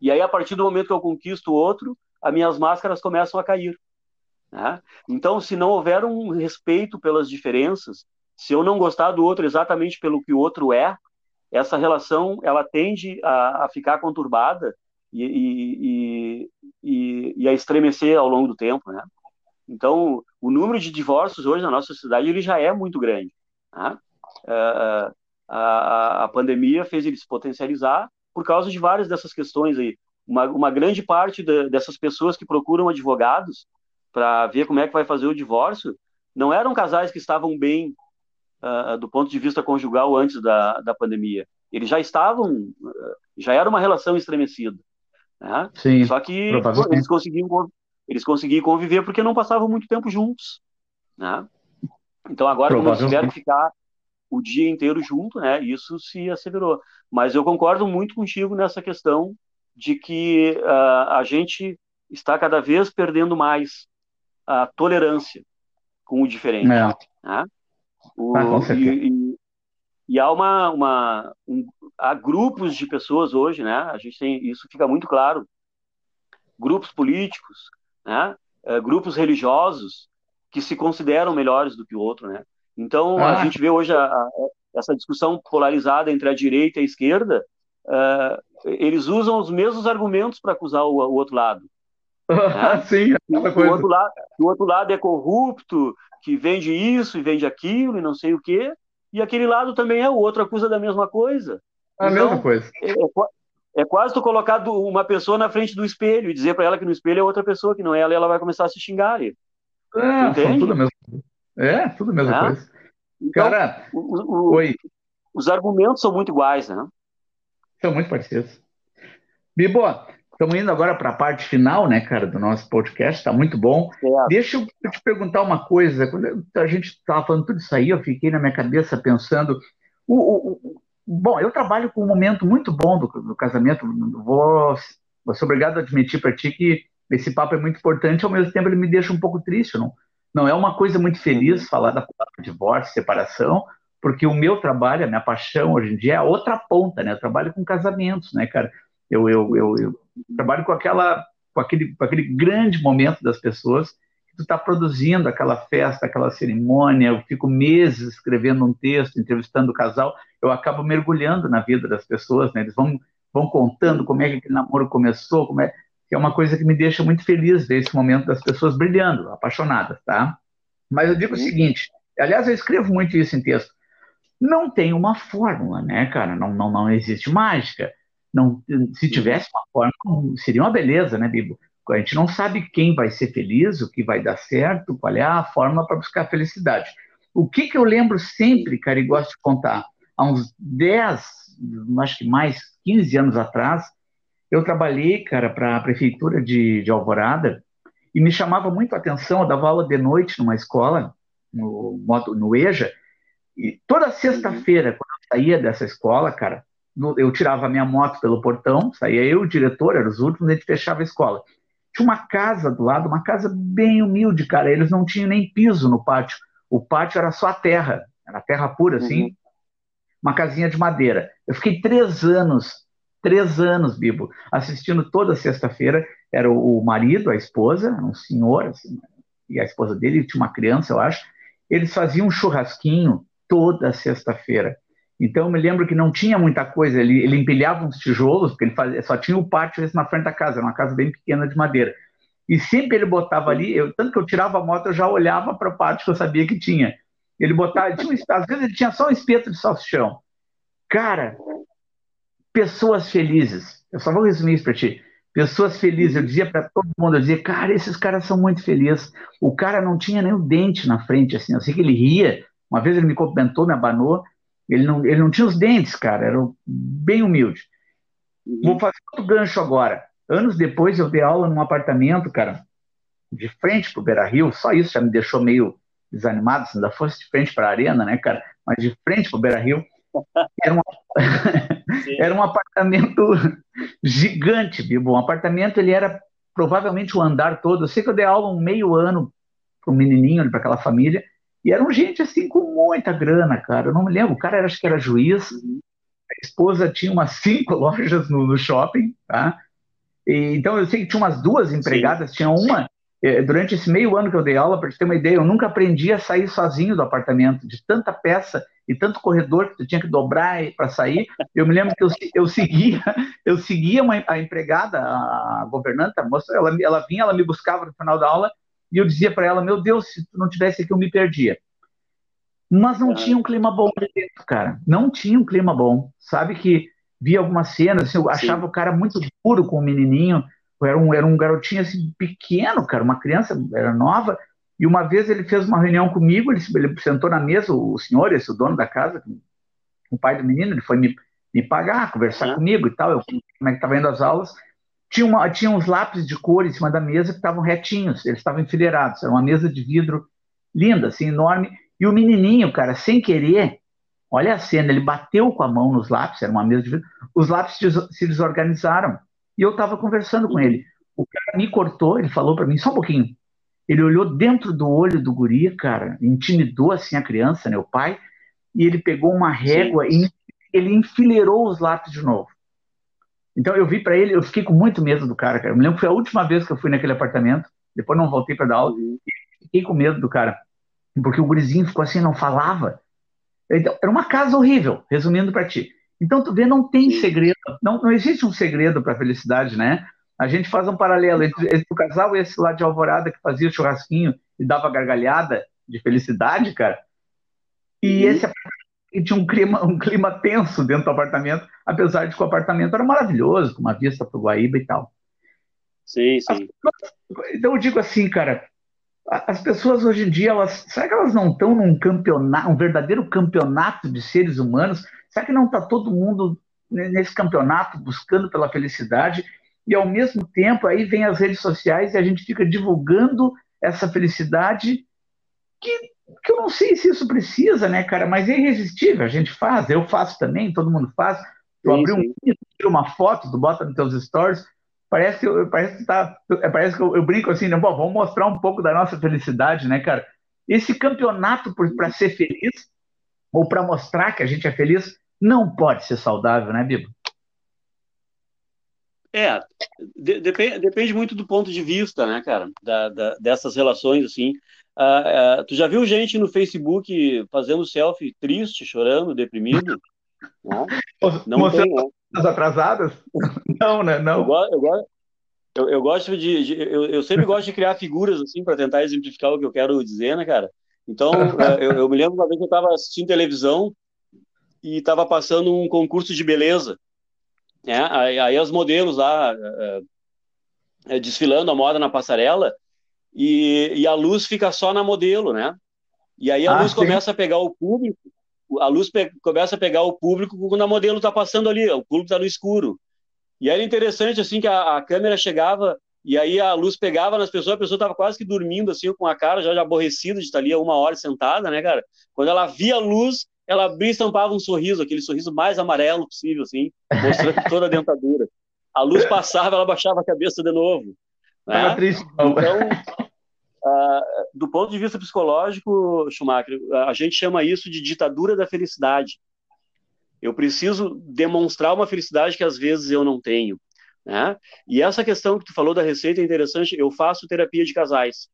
[SPEAKER 2] E aí, a partir do momento que eu conquisto o outro, as minhas máscaras começam a cair. Né? Então, se não houver um respeito pelas diferenças, se eu não gostar do outro exatamente pelo que o outro é, essa relação ela tende a, a ficar conturbada e, e, e, e, a estremecer ao longo do tempo, né? Então, o número de divórcios hoje na nossa sociedade ele já é muito grande. Né? A, a, a pandemia fez ele se potencializar por causa de várias dessas questões aí. Uma, uma grande parte de, dessas pessoas que procuram advogados para ver como é que vai fazer o divórcio não eram casais que estavam bem uh, do ponto de vista conjugal antes da, da pandemia. Eles já estavam, já era uma relação estremecida. Né?
[SPEAKER 1] Sim,
[SPEAKER 2] Só que eles conseguiam, eles conseguiam conviver porque não passavam muito tempo juntos. Né? Então agora, como eles tiveram que ficar o dia inteiro junto, né? Isso se acelerou. Mas eu concordo muito contigo nessa questão de que uh, a gente está cada vez perdendo mais a tolerância com o diferente. É. Né? O, ah, e, e, há uma, uma um, há grupos de pessoas hoje, né? A gente tem isso fica muito claro. Grupos políticos, né? Uh, grupos religiosos que se consideram melhores do que o outro, né? Então, ah. a gente vê hoje a, a, essa discussão polarizada entre a direita e a esquerda, uh, eles usam os mesmos argumentos para acusar o, o, outro lado.
[SPEAKER 1] Né? Sim,
[SPEAKER 2] o, outro lado, o outro lado é corrupto, que vende isso e vende aquilo e não sei o quê, e aquele lado também é, o outro acusa da mesma coisa.
[SPEAKER 1] A então, mesma coisa.
[SPEAKER 2] É, é, é quase tu colocar uma pessoa na frente do espelho e dizer para ela que no espelho é outra pessoa, que não é ela, e ela vai começar a se xingar ali.
[SPEAKER 1] É, Entende? tudo a mesma coisa. É, tudo a mesma é? coisa.
[SPEAKER 2] Então, Cara, o, o, oi. os argumentos são muito iguais, né?
[SPEAKER 1] São muito parecidos. Bibo, estamos indo agora para a parte final, né, cara, do nosso podcast, está muito bom. É. Deixa eu te perguntar uma coisa. Quando a gente estava falando tudo isso aí, eu fiquei na minha cabeça pensando. O, o, bom, eu trabalho com um momento muito bom do, do casamento. Vou, vou ser obrigado a admitir para ti que esse papo é muito importante, ao mesmo tempo ele me deixa um pouco triste, não? Não é uma coisa muito feliz uhum. falar da palavra divórcio, separação, porque o meu trabalho, a minha paixão hoje em dia é a outra ponta, né? Eu trabalho com casamentos, né, cara? Eu, eu, eu, eu trabalho com aquela, com aquele, com aquele grande momento das pessoas que tu está produzindo aquela festa, aquela cerimônia. Eu fico meses escrevendo um texto, entrevistando o casal. Eu acabo mergulhando na vida das pessoas, né? Eles vão vão contando como é que aquele namoro começou, como é que é uma coisa que me deixa muito feliz ver esse momento das pessoas brilhando, apaixonadas, tá? Mas eu digo o seguinte, aliás, eu escrevo muito isso em texto, não tem uma fórmula, né, cara? Não, não, não existe mágica. Não, se tivesse uma fórmula, seria uma beleza, né, Bibo? A gente não sabe quem vai ser feliz, o que vai dar certo, qual é a forma para buscar felicidade. O que, que eu lembro sempre, cara, e gosto de contar, há uns 10, acho que mais, 15 anos atrás, eu trabalhei, cara, para a prefeitura de, de, Alvorada e me chamava muito a atenção. Eu dava aula de noite numa escola, no, no EJA, e toda sexta-feira, quando eu saía dessa escola, cara, eu tirava a minha moto pelo portão, saía eu, o diretor, eram os últimos, a gente fechava a escola. tinha uma casa do lado, uma casa bem humilde, cara. Eles não tinham nem piso no pátio. O pátio era só a terra, era terra pura, assim, uhum. uma casinha de madeira. Eu fiquei três anos, três anos, Bibo, assistindo toda sexta-feira. Era o, marido, a esposa, um senhor, assim, e a esposa dele tinha uma criança, eu acho. Eles faziam um churrasquinho toda sexta-feira. Então eu me lembro que não tinha muita coisa, ele, ele empilhava uns tijolos, porque ele fazia, só tinha o pátio na frente da casa, era uma casa bem pequena de madeira. E sempre ele botava ali, eu, tanto que eu tirava a moto, eu já olhava para a parte que eu sabia que tinha. Ele botava, às vezes ele tinha só um espeto de salsichão. Cara, pessoas felizes. Eu só vou resumir isso para ti. Pessoas felizes. Eu dizia para todo mundo, eu dizia, cara, esses caras são muito felizes. O cara não tinha nem o dente na frente, assim. Eu sei que ele ria. Uma vez ele me cumprimentou, me abanou. Ele não, ele não tinha os dentes, cara. Era bem humilde. Uhum. Vou fazer outro gancho agora. Anos depois eu dei aula num apartamento, cara, de frente pro Beira Rio. Só isso já me deixou meio desanimado, se ainda fosse de frente para a arena, né, cara? Mas de frente para o Beira Rio. Era um, era um apartamento gigante, Bibo. Um apartamento, ele era provavelmente o andar todo. Eu sei que eu dei aula um meio ano para um menininho, para aquela família, e eram gente assim com muita grana, cara. Eu não me lembro, o cara era, acho que era juiz, a esposa tinha umas cinco lojas no, no shopping, tá? E, então eu sei que tinha umas duas empregadas, Sim. tinha uma é, durante esse meio ano que eu dei aula, para te ter uma ideia, eu nunca aprendi a sair sozinho do apartamento, de tanta peça e tanto corredor que tu tinha que dobrar para sair. Eu me lembro que eu, eu seguia, eu seguia uma, a empregada, a governanta, a moça, ela, ela vinha, ela me buscava no final da aula e eu dizia para ela, meu Deus, se tu não tivesse aqui eu me perdia. Mas não tinha um clima bom dentro, cara. Não tinha um clima bom. Sabe que via algumas cenas, assim, eu achava Sim. o cara muito duro com o menininho, era um, era um garotinho assim pequeno, cara, uma criança, era nova. E uma vez ele fez uma reunião comigo, ele, ele sentou na mesa, o senhor, esse o dono da casa, o pai do menino, ele foi me, me pagar, conversar comigo e tal. Eu, como é que estava indo as aulas. Tinha, uma, tinha uns lápis de cor em cima da mesa que estavam retinhos, eles estavam enfileirados. Era uma mesa de vidro linda, assim, enorme. E o menininho, cara, sem querer, olha a cena, ele bateu com a mão nos lápis, era uma mesa de vidro, os lápis se desorganizaram. E eu estava conversando com ele. O cara me cortou, ele falou para mim, só um pouquinho. Ele olhou dentro do olho do guri, cara, intimidou assim a criança, né, o pai, e ele pegou uma régua Sim. e ele enfileirou os lápis de novo. Então eu vi para ele, eu fiquei com muito medo do cara, cara. Eu me lembro que foi a última vez que eu fui naquele apartamento, depois não voltei para dar aula, uhum. fiquei com medo do cara, porque o gurizinho ficou assim, não falava. Então, era uma casa horrível, resumindo para ti. Então, tu vê, não tem segredo, não, não existe um segredo para a felicidade, né? A gente faz um paralelo entre, entre, o casal e esse lá de Alvorada que fazia o churrasquinho e dava gargalhada de felicidade, cara. E uhum. esse e tinha um clima, um clima tenso dentro do apartamento, apesar de que o apartamento era maravilhoso, com uma vista para o Guaíba e tal.
[SPEAKER 2] Sim, sim.
[SPEAKER 1] Então eu digo assim, cara, as pessoas hoje em dia, elas, será que elas não estão num campeonato, um verdadeiro campeonato de seres humanos? Será que não está todo mundo nesse campeonato buscando pela felicidade? E ao mesmo tempo aí vem as redes sociais e a gente fica divulgando essa felicidade que, que eu não sei se isso precisa, né, cara? Mas é irresistível. A gente faz, eu faço também, todo mundo faz. Tu abri um tira uma foto, tu bota nos teus stories, parece, parece que tá, parece que eu, eu brinco assim, né? Bom, vamos mostrar um pouco da nossa felicidade, né, cara? Esse campeonato para ser feliz ou para mostrar que a gente é feliz não pode ser saudável, né, Bibo?
[SPEAKER 2] É, de, depende, depende muito do ponto de vista, né, cara, da, da, dessas relações, assim. Uh, uh, tu já viu gente no Facebook fazendo selfie triste, chorando, deprimido?
[SPEAKER 1] Não, não tem? As atrasadas? Não, né? Não.
[SPEAKER 2] Eu, eu, eu, eu gosto de, de eu, eu, sempre gosto de criar figuras assim para tentar exemplificar o que eu quero dizer, né, cara? Então, uh, eu, eu me lembro uma vez que eu estava assistindo televisão e estava passando um concurso de beleza. Né? Aí, aí os modelos lá desfilando a moda na passarela e, e, a luz fica só na modelo, né? E aí a ah, luz sim. começa a pegar o público, a luz começa a pegar o público quando a modelo está passando ali, o público está no escuro. E era interessante assim que a, a, câmera chegava e aí a luz pegava nas pessoas, a pessoa estava quase que dormindo assim com a cara já aborrecida de estar ali uma hora sentada, né, cara? Quando ela via a luz, ela abria e estampava um sorriso, aquele sorriso mais amarelo possível, assim, mostrando toda a dentadura. A luz passava, ela baixava a cabeça de novo. Né? triste, então, uh, do ponto de vista psicológico, Schumacher, a gente chama isso de ditadura da felicidade. Eu preciso demonstrar uma felicidade que às vezes eu não tenho. Né? E essa questão que tu falou da receita é interessante. Eu faço terapia de casais.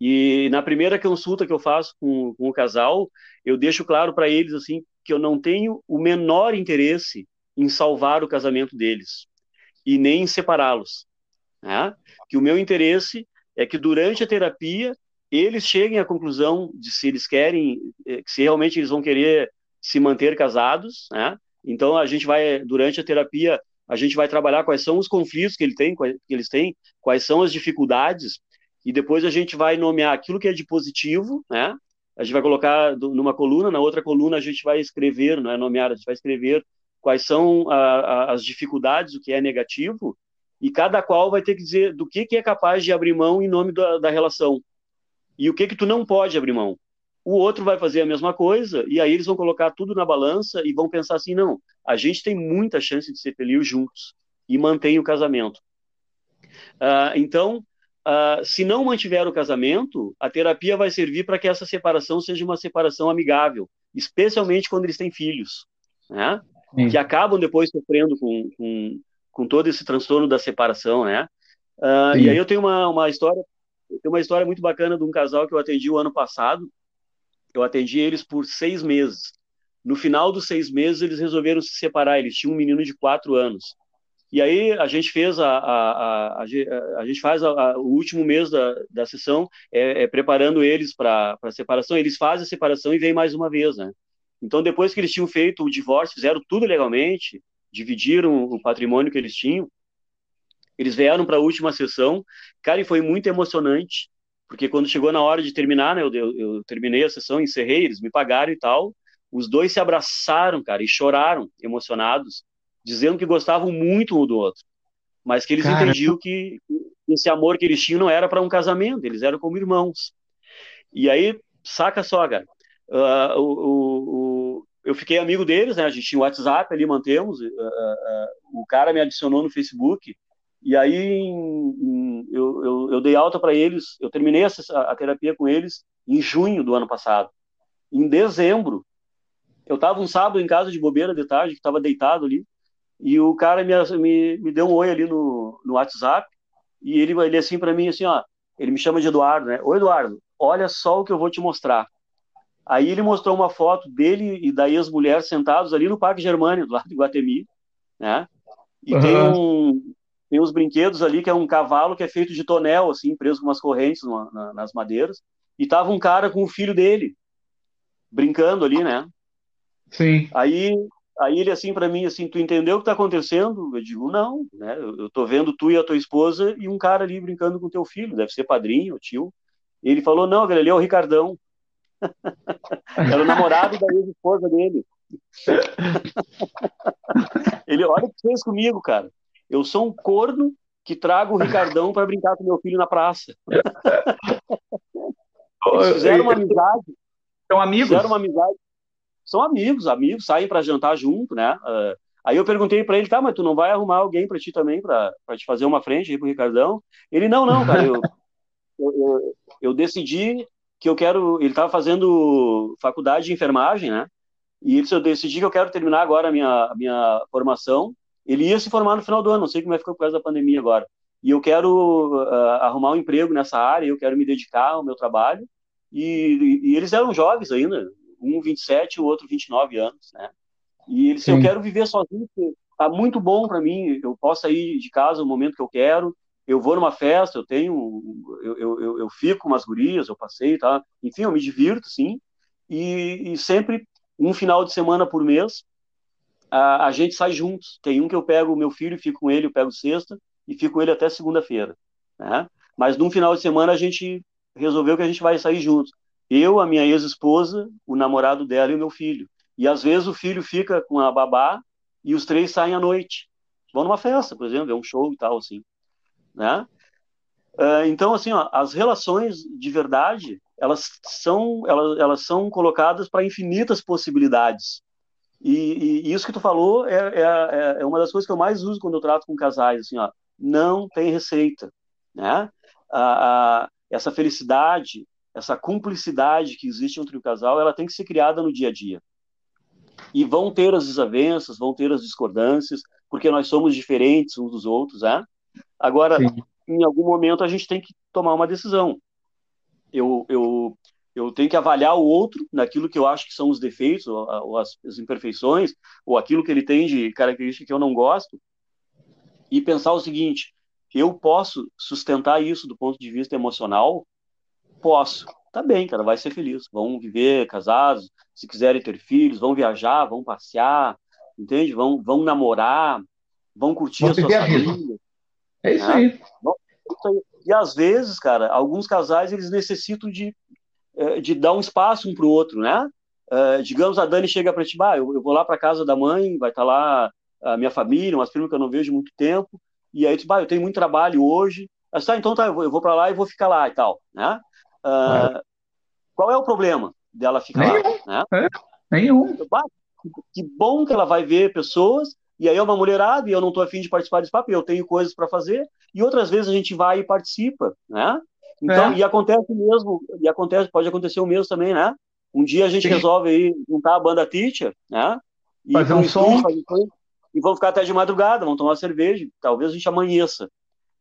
[SPEAKER 2] E na primeira consulta que eu faço com, com o casal, eu deixo claro para eles assim que eu não tenho o menor interesse em salvar o casamento deles e nem em separá-los. Né? Que o meu interesse é que durante a terapia eles cheguem à conclusão de se eles querem, eh, se realmente eles vão querer se manter casados, né? Então a gente vai durante a terapia a gente vai trabalhar quais são os conflitos que, ele tem, que eles têm, quais são as dificuldades, e depois a gente vai nomear aquilo que é de positivo, né? A gente vai colocar numa coluna, na outra coluna a gente vai escrever, não é nomear, a gente vai escrever quais são a, a, as dificuldades, o que é negativo, e cada qual vai ter que dizer do que, que é capaz de abrir mão em nome da, da relação. E o que que tu não pode abrir mão o outro vai fazer a mesma coisa, e aí eles vão colocar tudo na balança e vão pensar assim: não, a gente tem muita chance de ser feliz juntos e mantém o casamento. Uh, então, uh, se não mantiver o casamento, a terapia vai servir para que essa separação seja uma separação amigável, especialmente quando eles têm filhos, né? que acabam depois sofrendo com, com, com, todo esse transtorno da separação. Né? Uh, e aí eu tenho uma, uma história. Tem uma história muito bacana de um casal que eu atendi o ano passado, eu atendi eles por seis meses. No final dos seis meses, eles resolveram se separar. Eles tinham um menino de quatro anos. E aí a gente fez a, a, a, a, gente faz o último mês da, da sessão é, é preparando eles para a separação. Eles fazem a separação e vêm mais uma vez, né? Então depois que eles tinham feito o divórcio, fizeram tudo legalmente, dividiram o patrimônio que eles tinham. Eles vieram para a última sessão, cara, e foi muito emocionante porque quando chegou na hora de terminar, né, eu, eu, eu, terminei a sessão, encerrei, eles me pagaram e tal, os dois se abraçaram, cara, e choraram, emocionados, dizendo que gostavam muito um do outro, mas que eles cara... entendiam que esse amor que eles tinham não era para um casamento, eles eram como irmãos. E aí, saca só, cara, uh, o, o, eu fiquei amigo deles, né, a gente tinha o WhatsApp ali, mantemos, uh, uh, o cara me adicionou no Facebook, e aí em, eu, eu, eu, dei alta para eles, eu terminei a, a, terapia com eles em junho do ano passado. Em dezembro, eu estava um sábado em casa de bobeira de tarde, que estava deitado ali, e o cara me, me, me deu um oi ali no, no WhatsApp, e ele, ele assim para mim, assim, ó, ele me chama de Eduardo, né? Oi, Eduardo, olha só o que eu vou te mostrar. Aí ele mostrou uma foto dele e da ex-mulher sentados ali no Parque Germânia, do lado de Guatemi, né? E uhum. tem um, tem os brinquedos ali, que é um cavalo que é feito de tonel, assim, preso com umas correntes na, nas madeiras. E tava um cara com o filho dele, brincando ali, né?
[SPEAKER 1] Sim.
[SPEAKER 2] Aí, aí ele assim para mim, assim, tu entendeu o que tá acontecendo? Eu digo, não, né? Eu, eu tô vendo tu e a tua esposa e um cara ali brincando com teu filho, deve ser padrinho, tio. E ele falou, não, velho, ali é o Ricardão. Era o namorado da ex-esposa dele. ele, olha o que fez comigo, cara. Eu sou um corno que trago o Ricardão para brincar com meu filho na praça. Eles fizeram uma amizade.
[SPEAKER 1] São amigos?
[SPEAKER 2] Fizeram uma amizade. São amigos, amigos, saem para jantar junto, né? Uh, aí eu perguntei para ele, tá, mas tu não vai arrumar alguém para ti também, para te fazer uma frente aí pro Ricardão? Ele, não, não, cara, eu, eu, eu, eu decidi que eu quero. Ele estava fazendo faculdade de enfermagem, né? E ele disse, eu decidi que eu quero terminar agora a minha, a minha formação ele ia se formar no final do ano, não sei como é que ficou por causa da pandemia agora. E eu quero uh, arrumar um emprego nessa área, eu quero me dedicar ao meu trabalho. E, e, e eles eram jovens ainda, um 27 e o outro 29 anos, né? E eles, eu quero viver sozinho, tá muito bom para mim, eu posso sair de casa no momento que eu quero, eu vou numa festa, eu tenho, eu, eu, eu, fico com umas gurias, eu passei, tá? Enfim, eu me divirto, sim. E, e sempre um final de semana por mês a, a, gente sai juntos. Tem um que eu pego o meu filho, fico com ele, eu pego sexta e fico com ele até segunda-feira. Né? Mas num final de semana a gente resolveu que a gente vai sair juntos. Eu, a minha ex-esposa, o namorado dela e o meu filho. E às vezes o filho fica com a babá e os três saem à noite. Vão numa festa, por exemplo, é um show e tal, assim. Né? Uh, então, assim, ó, as relações de verdade, elas são, elas, elas são colocadas para infinitas possibilidades. E, e, isso que tu falou é, é, é, é, uma das coisas que eu mais uso quando eu trato com casais, assim, ó, não tem receita. né? A, a, essa felicidade, essa cumplicidade que existe entre o casal, ela tem que ser criada no dia a dia. E vão ter as desavenças, vão ter as discordâncias, porque nós somos diferentes uns dos outros, né? Agora, Sim. em algum momento a gente tem que tomar uma decisão. Eu, eu, eu tenho que avaliar o outro naquilo que eu acho que são os defeitos, ou, ou as, as, imperfeições, ou aquilo que ele tem de característica que eu não gosto, e pensar o seguinte: eu posso sustentar isso do ponto de vista emocional? Posso. Tá bem, cara, vai ser feliz. Vão viver casados, se quiserem ter filhos, vão viajar, vão passear, entende? Vão, vão namorar, vão curtir Vou as suas famílias.
[SPEAKER 1] É isso, né? aí.
[SPEAKER 2] Aí. E às vezes, cara, alguns casais eles necessitam de, eh, de dar um espaço um para o outro, né? Uh, digamos, a Dani chega para ti, bah, eu, eu vou lá para casa da mãe, vai estar tá lá a minha família, umas primas que eu não vejo muito tempo, e aí tu, bah, eu tenho muito trabalho hoje, tá, então tá, eu vou, vou para lá e vou ficar lá e tal, né? Uh, é. Qual é o problema dela ficar nenhum, lá? Né? É,
[SPEAKER 1] nenhum.
[SPEAKER 2] Bah, que bom que ela vai ver pessoas, e aí é uma mulherada, e eu não estou afim de participar desse papo, eu tenho coisas para fazer, e outras vezes a gente vai e participa, né? Então, é. e acontece mesmo, e acontece, pode acontecer o mesmo também, né? Um dia a gente Sim. resolve aí juntar a banda Teacher, né?
[SPEAKER 1] E fazer um som. Fazer,
[SPEAKER 2] e vão ficar até de madrugada, vão tomar cerveja, talvez a gente amanheça.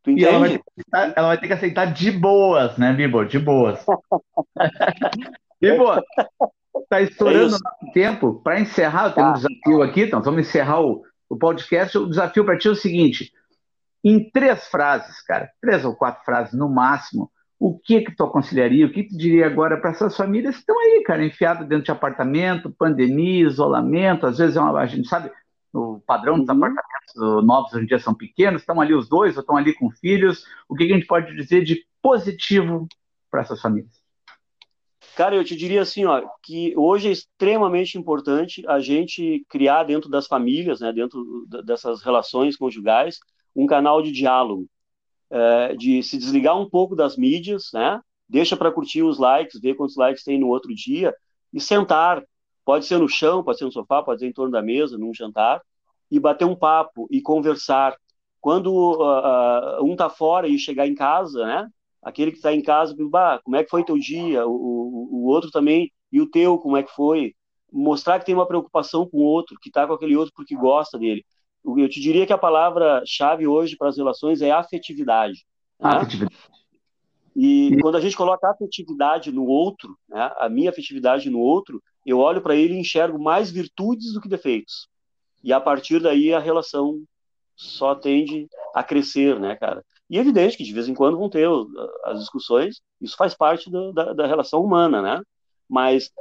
[SPEAKER 1] Tu entende? E ela vai, aceitar, ela vai ter que aceitar de boas, né, Bibo? De boas. Bibo, tá estourando é tempo. Para encerrar, eu tenho tá. um desafio aqui, então vamos encerrar o, o podcast. O desafio para ti é o seguinte: em três frases, cara, três ou quatro frases no máximo, o que que tu aconselharia, o que tu diria agora para essas famílias que estão aí, cara, enfiadas dentro de apartamento, pandemia, isolamento, às vezes é uma, a gente sabe, o padrão dos uhum. apartamentos novos hoje em dia são pequenos, estão ali os dois, ou estão ali com filhos. O que, que a gente pode dizer de positivo para essas famílias?
[SPEAKER 2] Cara, eu te diria assim, ó, que hoje é extremamente importante a gente criar dentro das famílias, né, dentro dessas relações conjugais, um canal de diálogo, é, de se desligar um pouco das mídias, né, deixa para curtir os likes, ver quantos likes tem no outro dia e sentar Pode ser no chão, pode ser no sofá, pode ser em torno da mesa, num jantar, e bater um papo e conversar. Quando uh, uh, um tá fora e chegar em casa, né? Aquele que está em casa, bah, como é que foi teu dia? O, o, o, outro também, e o teu, como é que foi? Mostrar que tem uma preocupação com o outro, que está com aquele outro porque gosta dele. Eu te diria que a palavra-chave hoje para as relações é afetividade. Né? Afetividade. E quando a gente coloca a afetividade no outro, né, a minha afetividade no outro, eu olho para ele e enxergo mais virtudes do que defeitos. E a partir daí a relação só tende a crescer, né, cara? E é evidente que de vez em quando vão ter as discussões, isso faz parte do, da, da relação humana, né? Mas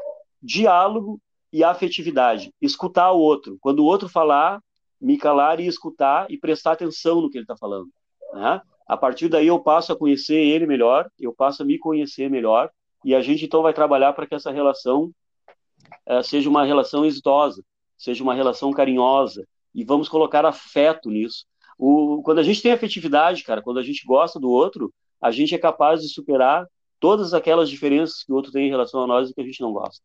[SPEAKER 2] diálogo e afetividade, escutar o outro. Quando o outro falar, me calar e escutar e prestar atenção no que ele está falando, né? A partir daí eu passo a conhecer ele melhor, eu passo a me conhecer melhor, e a gente então vai trabalhar para que essa relação uh, seja uma relação exitosa, seja uma relação carinhosa, e vamos colocar afeto nisso. O, quando a gente tem afetividade, cara, quando a gente gosta do outro, a gente é capaz de superar todas aquelas diferenças que o outro tem em relação a nós e que a gente não gosta.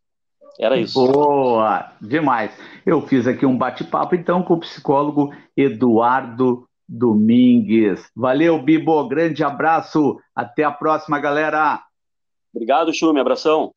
[SPEAKER 2] Era isso.
[SPEAKER 1] Boa, demais. Eu fiz aqui um bate-papo então com o psicólogo Eduardo Domingues. Valeu, Bibo. Grande abraço. Até a próxima, galera.
[SPEAKER 2] Obrigado, Chume. Abração.